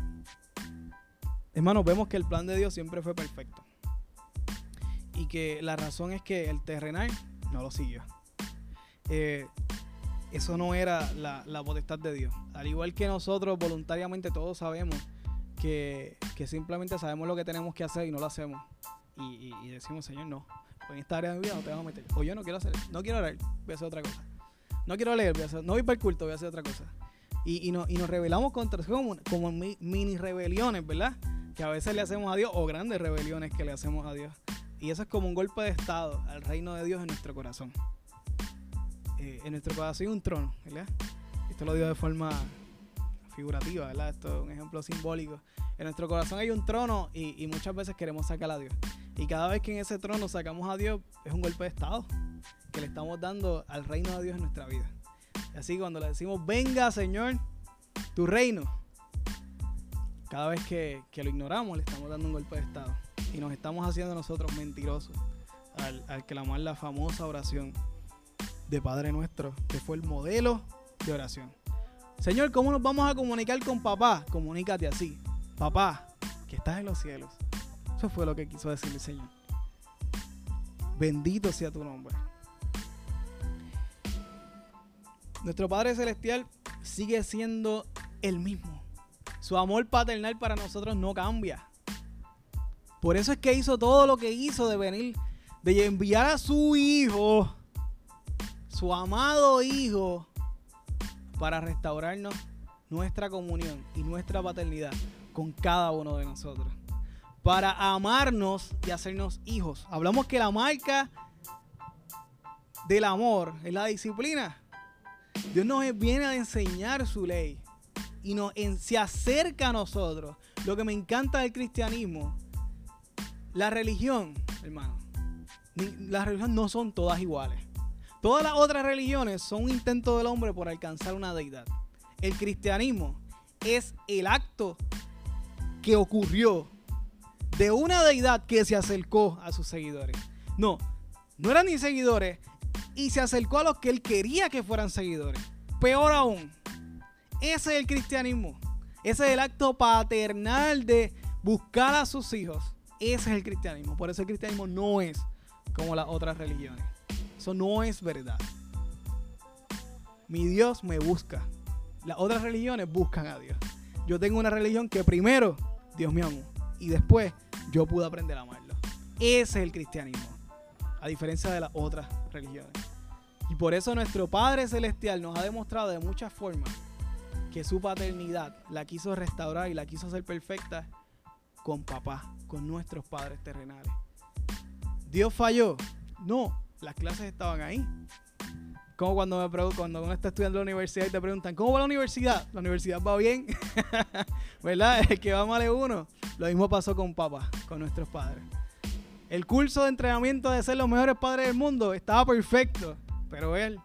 hermanos, vemos que el plan de Dios siempre fue perfecto. Y que la razón es que el terrenal no lo siguió. Eh, eso no era la, la, potestad de Dios. Al igual que nosotros voluntariamente todos sabemos que, que, simplemente sabemos lo que tenemos que hacer y no lo hacemos. Y, decimos, Señor, no. En esta área de mi vida no te vamos a meter. O yo no quiero hacer No quiero orar, voy a hacer otra cosa. No quiero leer, voy a hacer, no voy para el culto, voy a hacer otra cosa. Y, y, no, y nos rebelamos contra, como, como mini rebeliones, ¿verdad? Que a veces le hacemos a Dios, o grandes rebeliones que le hacemos a Dios. Y eso es como un golpe de estado al reino de Dios en nuestro corazón. Eh, en nuestro corazón hay un trono, ¿verdad? Esto lo digo de forma figurativa, ¿verdad? Esto es un ejemplo simbólico. En nuestro corazón hay un trono y, muchas veces queremos sacar a Dios. Y cada vez que en ese trono sacamos a Dios, es un golpe de estado que le estamos dando al reino de Dios en nuestra vida. Así cuando le decimos, venga Señor, tu reino, cada vez que, que, lo ignoramos le estamos dando un golpe de estado. Y nos estamos haciendo nosotros mentirosos al, al clamar la famosa oración de Padre Nuestro, que fue el modelo de oración. Señor, ¿cómo nos vamos a comunicar con papá? Comunícate así. Papá, que estás en los cielos. Eso fue lo que quiso decir el Señor. Bendito sea tu nombre. Nuestro Padre Celestial sigue siendo el mismo. Su amor paternal para nosotros no cambia. Por eso es que hizo todo lo que hizo de venir, de enviar a su Hijo, su amado Hijo, para restaurarnos nuestra comunión y nuestra paternidad con cada uno de nosotros. Para amarnos y hacernos hijos. Hablamos que la marca del amor es la disciplina. Dios nos viene a enseñar su ley y nos, se acerca a nosotros. Lo que me encanta del cristianismo, la religión, hermano, las religiones no son todas iguales. Todas las otras religiones son un intento del hombre por alcanzar una deidad. El cristianismo es el acto que ocurrió de una deidad que se acercó a sus seguidores. No, no eran ni seguidores, y se acercó a los que él quería que fueran seguidores. Peor aún, ese es el cristianismo. Ese es el acto paternal de buscar a sus hijos. Ese es el cristianismo. Por eso el cristianismo no es como las otras religiones. Eso no es verdad. Mi Dios me busca. Las otras religiones buscan a Dios. Yo tengo una religión que primero Dios me amó y después yo pude aprender a amarlo. Ese es el cristianismo. A diferencia de las otras religiones. Y por eso nuestro Padre Celestial nos ha demostrado de muchas formas que su paternidad la quiso restaurar y la quiso hacer perfecta con papá, con nuestros padres terrenales. ¿Dios falló? No, las clases estaban ahí. Como cuando, cuando uno está estudiando en la universidad y te preguntan, ¿cómo va la universidad? La universidad va bien, ¿verdad? El que va mal es uno. Lo mismo pasó con papá, con nuestros padres. El curso de entrenamiento de ser los mejores padres del mundo estaba perfecto, pero él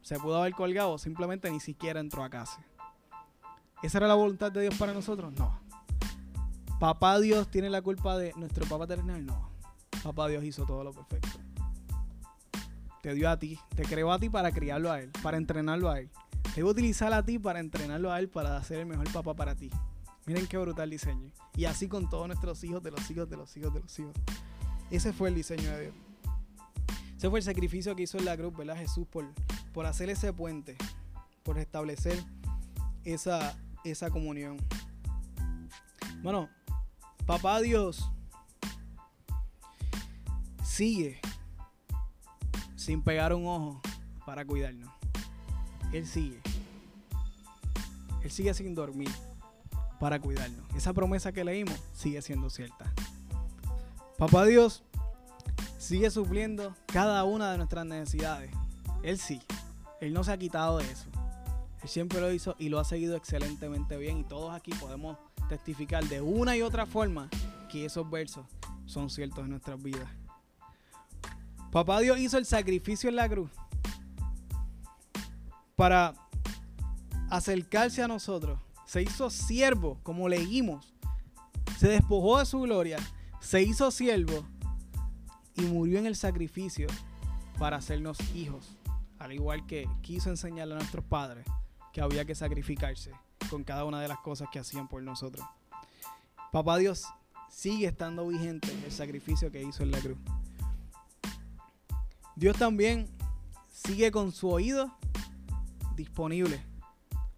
se pudo haber colgado, simplemente ni siquiera entró a casa. ¿Esa era la voluntad de Dios para nosotros? No. ¿Papá Dios tiene la culpa de nuestro papá terrenal? No. Papá Dios hizo todo lo perfecto. Te dio a ti, te creó a ti para criarlo a él, para entrenarlo a él. Te voy a utilizar a ti para entrenarlo a él, para ser el mejor papá para ti. Miren qué brutal diseño. Y así con todos nuestros hijos, de los hijos, de los hijos, de los hijos. Ese fue el diseño de Dios. Ese fue el sacrificio que hizo en la cruz, ¿verdad? Jesús por, por hacer ese puente, por establecer esa, esa comunión. Bueno, papá Dios sigue sin pegar un ojo para cuidarnos. Él sigue. Él sigue sin dormir para cuidarnos. Esa promesa que leímos sigue siendo cierta. Papá Dios sigue supliendo cada una de nuestras necesidades. Él sí, Él no se ha quitado de eso. Siempre lo hizo y lo ha seguido excelentemente bien y todos aquí podemos testificar de una y otra forma que esos versos son ciertos en nuestras vidas. Papá Dios hizo el sacrificio en la cruz para acercarse a nosotros. Se hizo siervo, como leímos. Se despojó de su gloria. Se hizo siervo y murió en el sacrificio para hacernos hijos. Al igual que quiso enseñarle a nuestros padres que había que sacrificarse con cada una de las cosas que hacían por nosotros. Papá Dios sigue estando vigente el sacrificio que hizo en la cruz. Dios también sigue con su oído disponible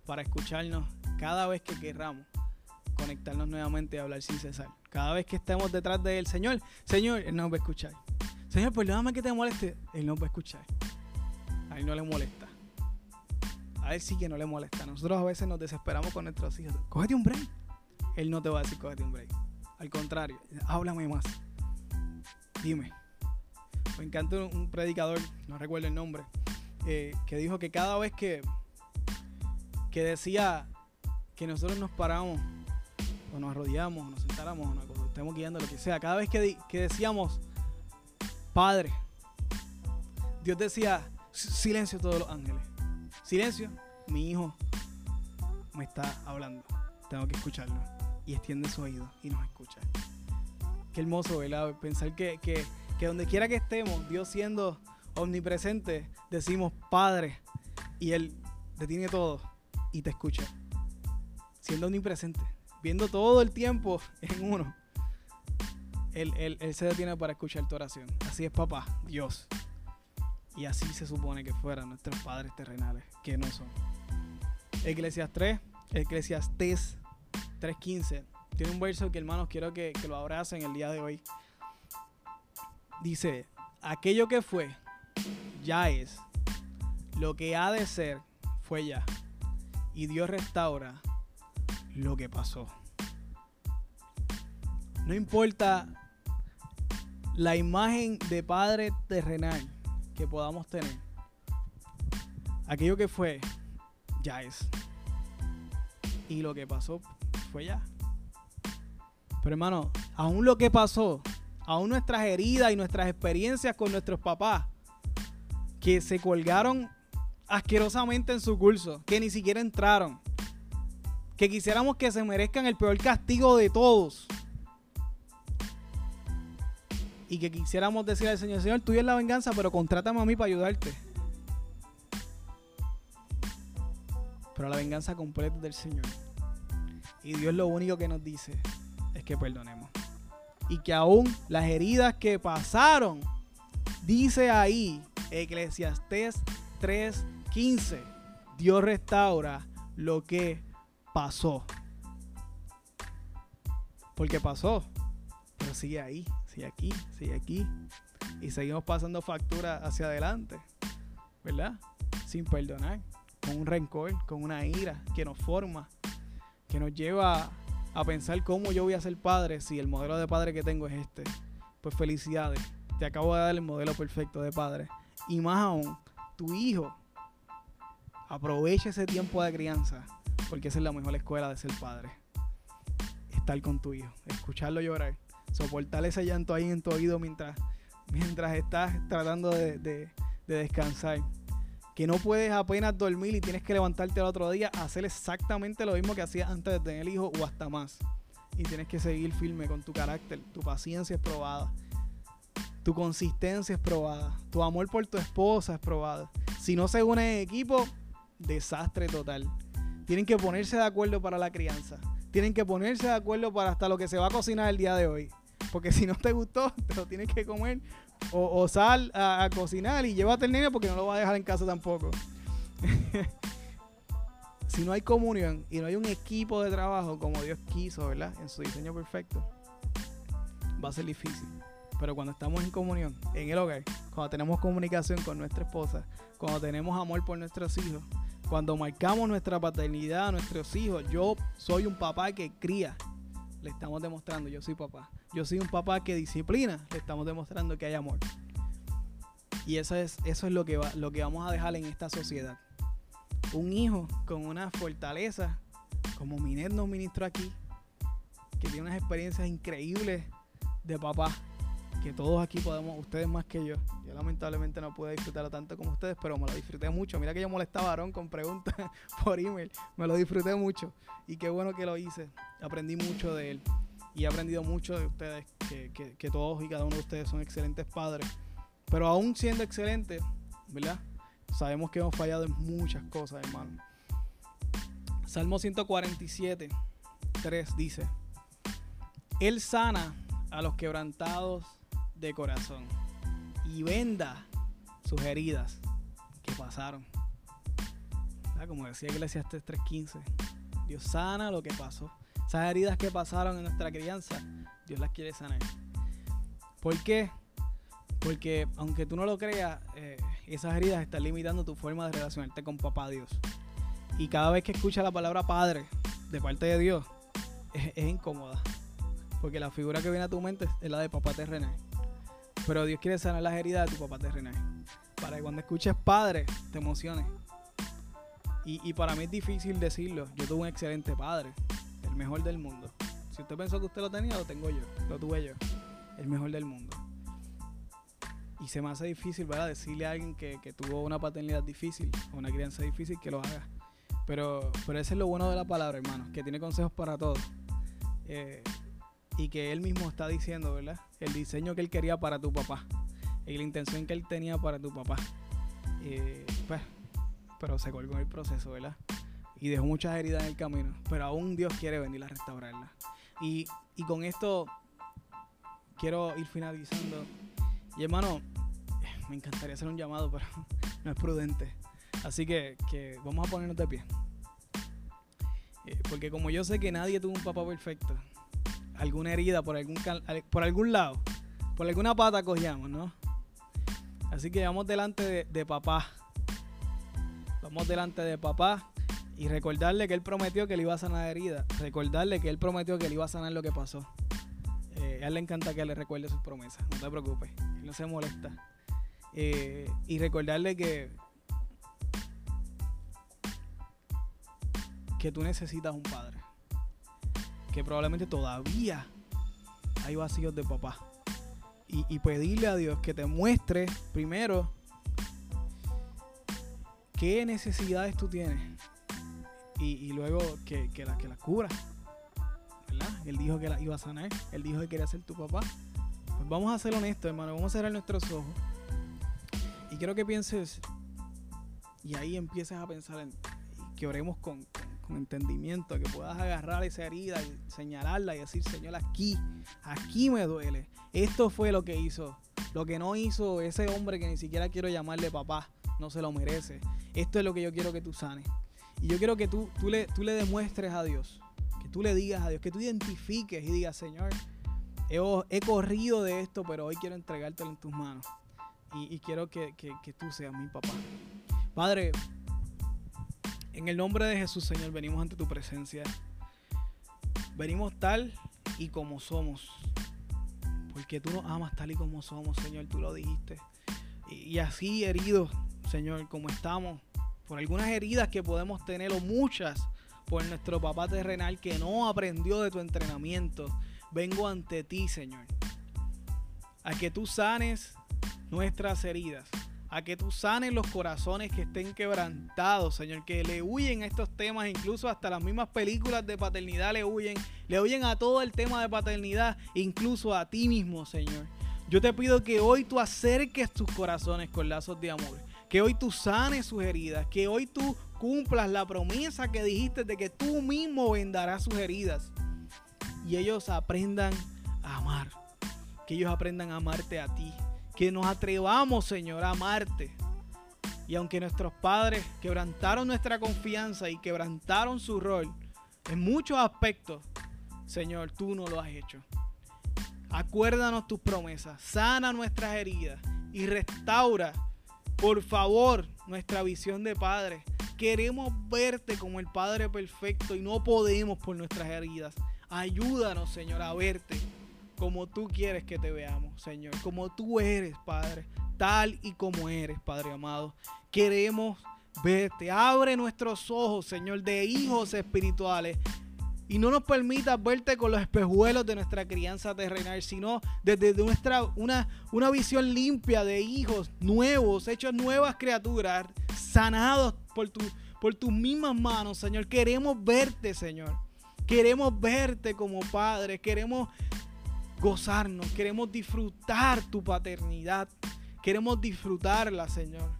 para escucharnos cada vez que querramos conectarnos nuevamente y hablar sin cesar. Cada vez que estemos detrás del Señor, Señor, Él nos va a escuchar. Señor, perdóname que te moleste, Él nos va a escuchar. A Él no le molesta. A Él sí que no le molesta. Nosotros a veces nos desesperamos con nuestros hijos. Cógete un break. Él no te va a decir cógete un break. Al contrario, háblame más. Dime. Me encanta un predicador, no recuerdo el nombre, eh, que dijo que cada vez que, que decía que nosotros nos paramos, o nos arrodillamos, o nos sentáramos, o nos estemos guiando, lo que sea, cada vez que, que decíamos, Padre, Dios decía, silencio todos los ángeles. Silencio, mi hijo me está hablando. Tengo que escucharlo. Y extiende su oído y nos escucha. Qué hermoso, ¿verdad? Pensar que, que que donde quiera que estemos, Dios siendo omnipresente, decimos Padre y Él detiene todo y te escucha. Siendo omnipresente, viendo todo el tiempo en uno, él, él, se detiene para escuchar tu oración. Así es, papá, Dios. Y así se supone que fueran nuestros padres terrenales, que no son. Eclesiastes 3, Eclesiastes 3.15. Tiene un verso que hermanos quiero que, que lo abracen el día de hoy dice, aquello que fue, ya es. Lo que ha de ser, fue ya. Y Dios restaura lo que pasó. No importa la imagen de Padre terrenal que podamos tener. Aquello que fue, ya es. Y lo que pasó, fue ya. Pero hermano, aún lo que pasó aún nuestras heridas y nuestras experiencias con nuestros papás, que se colgaron asquerosamente en su curso, que ni siquiera entraron, que quisiéramos que se merezcan el peor castigo de todos. Y que quisiéramos decir al Señor, Señor, tú es la venganza, pero contrátame a mí para ayudarte. Pero la venganza completa es del Señor. Y Dios lo único que nos dice es que perdonemos y que aún las heridas que pasaron, dice ahí Eclesiastés 3:15, Dios restaura lo que pasó. Porque pasó, pero sigue ahí, sigue aquí, sigue aquí. Y seguimos pasando factura hacia adelante, ¿verdad? Sin perdonar, con un rencor, con una ira que nos forma, que nos lleva a pensar cómo yo voy a ser padre si el modelo de padre que tengo es este. Pues felicidades, te acabo de dar el modelo perfecto de padre. Y más aún, tu hijo, aprovecha ese tiempo de crianza, porque esa es la mejor escuela de ser padre. Estar con tu hijo, escucharlo llorar, soportar ese llanto ahí en tu oído mientras, mientras estás tratando de, de descansar que no puedes apenas dormir y tienes que levantarte el otro día a hacer exactamente lo mismo que hacías antes de tener el hijo o hasta más. Y tienes que seguir firme con tu carácter. Tu paciencia es probada. Tu consistencia es probada. Tu amor por tu esposa es probada. Si no se une en equipo, desastre total. Tienen que ponerse de acuerdo para la crianza. Tienen que ponerse de acuerdo para hasta lo que se va a cocinar el día de hoy. Porque si no te gustó, te lo tienes que comer o, sal a, cocinar y llévate el niño porque no lo va a dejar en casa tampoco. si no hay comunión y no hay un equipo de trabajo como Dios quiso, ¿verdad? En su diseño perfecto, va a ser difícil. Pero cuando estamos en comunión, en el hogar, cuando tenemos comunicación con nuestra esposa, cuando tenemos amor por nuestros hijos, cuando marcamos nuestra paternidad a nuestros hijos, yo soy un papá que cría, le estamos demostrando, yo soy papá. Yo soy un papá que disciplina, le estamos demostrando que hay amor. Y eso es, eso es lo, que va, lo que vamos a dejar en esta sociedad. Un hijo con una fortaleza, como Minet nos ministró aquí, que tiene unas experiencias increíbles de papá. Que todos aquí podemos, ustedes más que yo. Yo lamentablemente no pude disfrutarlo tanto como ustedes, pero me lo disfruté mucho. Mira que yo molestaba a Aaron con preguntas por email. Me lo disfruté mucho. Y qué bueno que lo hice. Aprendí mucho de él. Y he aprendido mucho de ustedes, que, que, todos y cada uno de ustedes son excelentes padres. Pero aún siendo excelentes, ¿verdad? Sabemos que hemos fallado en muchas cosas, hermano. Salmo 147, 3 dice, Él sana a los quebrantados de corazón y venda sus heridas que pasaron. Como decía Eclesiastes 3:15, Dios sana lo que pasó. Esas heridas que pasaron en nuestra crianza, Dios las quiere sanar. ¿Por qué? Porque aunque tú no lo creas, eh, esas heridas están limitando tu forma de relacionarte con papá Dios. Y cada vez que escuchas la palabra padre de parte de Dios, es, incómoda. Porque la figura que viene a tu mente es la de papá terrenal. Pero Dios quiere sanar las heridas de tu papá terrenal. Para que cuando escuches padre, te emociones. Y, y para mí es difícil decirlo. Yo tuve un excelente padre. El mejor del mundo. Si usted pensó que usted lo tenía, lo tengo yo. Lo tuve yo. El mejor del mundo y se me hace difícil, ¿verdad? Decirle a alguien que, tuvo una paternidad difícil o una crianza difícil que lo haga. Pero, pero ese es lo bueno de la palabra, hermano, que tiene consejos para todos. Eh, y que él mismo está diciendo, ¿verdad? El diseño que él quería para tu papá. Y la intención que él tenía para tu papá. Pues, pero se colgó en el proceso, ¿verdad? Y dejó muchas heridas en el camino. Pero aún Dios quiere venir a restaurarlas. Y, y con esto quiero ir finalizando y hermano, me encantaría hacer un llamado, pero no es prudente. Así que, vamos a ponernos de pie. Eh, porque como yo sé que nadie tuvo un papá perfecto, alguna herida por algún, por algún lado, por alguna pata cogíamos, ¿no? Así que vamos delante de, papá. Vamos delante de papá y recordarle que él prometió que le iba a sanar herida. Recordarle que él prometió que le iba a sanar lo que pasó. Eh, a él le encanta que le recuerde sus promesas, no te preocupes no se molesta. Eh, y recordarle que que tú necesitas un padre. Que probablemente todavía hay vacíos de papá. Y, pedirle a Dios que te muestre primero qué necesidades tú tienes. Y, luego que, que las que las cubra. ¿Verdad? Él dijo que las iba a sanar. Él dijo que quería ser tu papá vamos a ser honestos, hermano. Vamos a cerrar nuestros ojos. Y quiero que pienses y ahí empieces a pensar en que oremos con, entendimiento, que puedas agarrar esa herida y señalarla y decir, Señor, aquí, aquí me duele. Esto fue lo que hizo. Lo que no hizo ese hombre que ni siquiera quiero llamarle papá, no se lo merece. Esto es lo que yo quiero que tú sanes. Y yo quiero que tú, tú, le, tú le demuestres a Dios, que tú le digas a Dios, que tú identifiques y digas, Señor, he, corrido de esto, pero hoy quiero entregártelo en tus manos. Y, quiero que, tú seas mi papá. Padre, en el nombre de Jesús, Señor, venimos ante tu presencia. Venimos tal y como somos. Porque tú nos amas tal y como somos, Señor, tú lo dijiste. Y, así heridos, Señor, como estamos, por algunas heridas que podemos tener o muchas por nuestro papá terrenal que no aprendió de tu entrenamiento, vengo ante ti, Señor, a que tú sanes nuestras heridas, a que tú sanes los corazones que estén quebrantados, Señor, que le huyen a estos temas, incluso hasta las mismas películas de paternidad le huyen, le huyen a todo el tema de paternidad, incluso a ti mismo, Señor. Yo te pido que hoy tú acerques tus corazones con lazos de amor, que hoy tú sanes sus heridas, que hoy tú cumplas la promesa que dijiste de que tú mismo vendarás sus heridas y ellos aprendan a amar. Que ellos aprendan a amarte a ti. Que nos atrevamos, Señor, a amarte. Y aunque nuestros padres quebrantaron nuestra confianza y quebrantaron su rol en muchos aspectos, Señor, tú no lo has hecho. Acuérdanos tus promesas, sana nuestras heridas y restaura, por favor, nuestra visión de Padre. Queremos verte como el Padre perfecto y no podemos por nuestras heridas. Ayúdanos, Señor, a verte como tú quieres que te veamos, Señor. Como tú eres, Padre. Tal y como eres, Padre amado. Queremos verte. Abre nuestros ojos, Señor, de hijos espirituales. y no nos permitas verte con los espejuelos de nuestra crianza terrenal, sino desde nuestra una, una visión limpia de hijos nuevos, hechos nuevas criaturas, sanados por, tu, por tus mismas manos, Señor. Queremos verte, Señor. Queremos verte como Padre, queremos gozarnos, queremos disfrutar tu paternidad, queremos disfrutarla, Señor.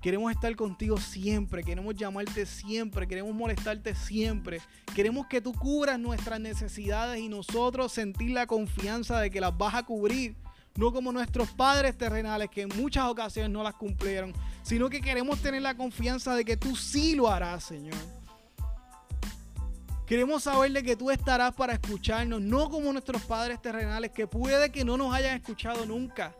Queremos estar contigo siempre, queremos llamarte siempre, queremos molestarte siempre. Queremos que tú cubras nuestras necesidades y nosotros sentir la confianza de que las vas a cubrir. No como nuestros padres terrenales que en muchas ocasiones no las cumplieron, sino que queremos tener la confianza de que tú sí lo harás, Señor. Queremos saber de que tú estarás para escucharnos, no como nuestros padres terrenales que puede que no nos hayan escuchado nunca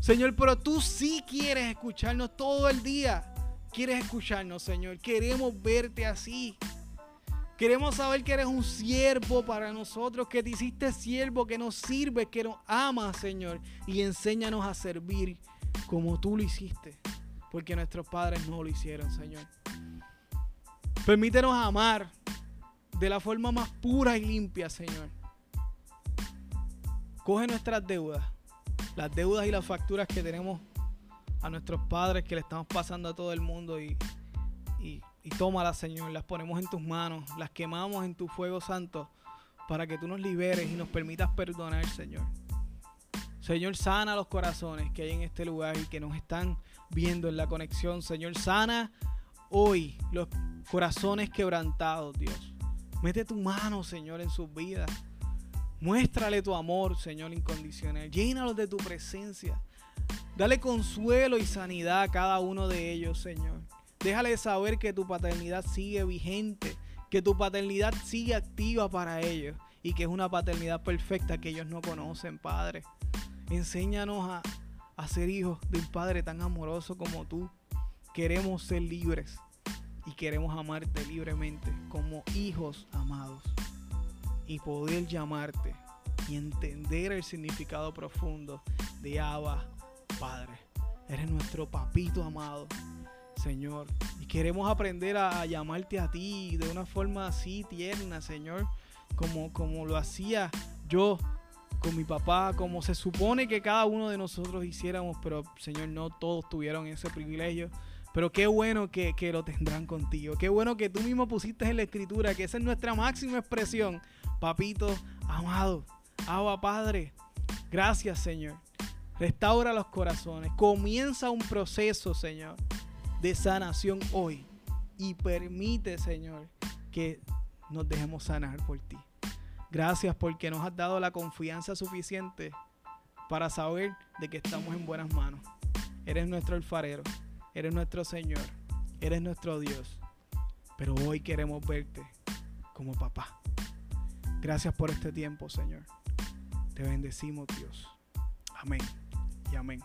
Señor, pero tú sí quieres escucharnos todo el día. Quieres escucharnos, Señor. Queremos verte así. Queremos saber que eres un siervo para nosotros, que te hiciste siervo, que nos sirve, que nos ama, Señor. Y enséñanos a servir como tú lo hiciste. Porque nuestros padres no lo hicieron, Señor. Permítenos amar de la forma más pura y limpia, Señor. Coge nuestras deudas las deudas y las facturas que tenemos a nuestros padres que le estamos pasando a todo el mundo y, y, y tómalas, Señor, las ponemos en tus manos, las quemamos en tu fuego santo para que tú nos liberes y nos permitas perdonar, Señor. Señor, sana los corazones que hay en este lugar y que nos están viendo en la conexión. Señor, sana hoy los corazones quebrantados, Dios. Mete tu mano, Señor, en sus vidas. Muéstrale tu amor, Señor, incondicional. Llénalos de tu presencia. Dale consuelo y sanidad a cada uno de ellos, Señor. Déjale saber que tu paternidad sigue vigente, que tu paternidad sigue activa para ellos y que es una paternidad perfecta que ellos no conocen, Padre. Enséñanos a, a ser hijos de un Padre tan amoroso como tú. Queremos ser libres y queremos amarte libremente como hijos amados y poder llamarte y entender el significado profundo de Abba, Padre. Eres nuestro papito amado, Señor. Y queremos aprender a, llamarte a ti de una forma así tierna, Señor, como, como lo hacía yo con mi papá, como se supone que cada uno de nosotros hiciéramos, pero Señor, no todos tuvieron ese privilegio. Pero qué bueno que, que, lo tendrán contigo. Qué bueno que tú mismo pusiste en la escritura que esa es nuestra máxima expresión Papito amado, Agua Padre, gracias Señor. Restaura los corazones. Comienza un proceso, Señor, de sanación hoy. Y permite, Señor, que nos dejemos sanar por ti. Gracias porque nos has dado la confianza suficiente para saber de que estamos en buenas manos. Eres nuestro alfarero, eres nuestro Señor, eres nuestro Dios. Pero hoy queremos verte como papá. Gracias por este tiempo, Señor. Te bendecimos, Dios. Amén y amén.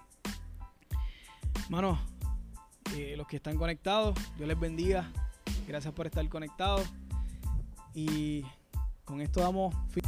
Hermanos, eh, los que están conectados, Dios les bendiga. Gracias por estar conectados. Y con esto damos fin.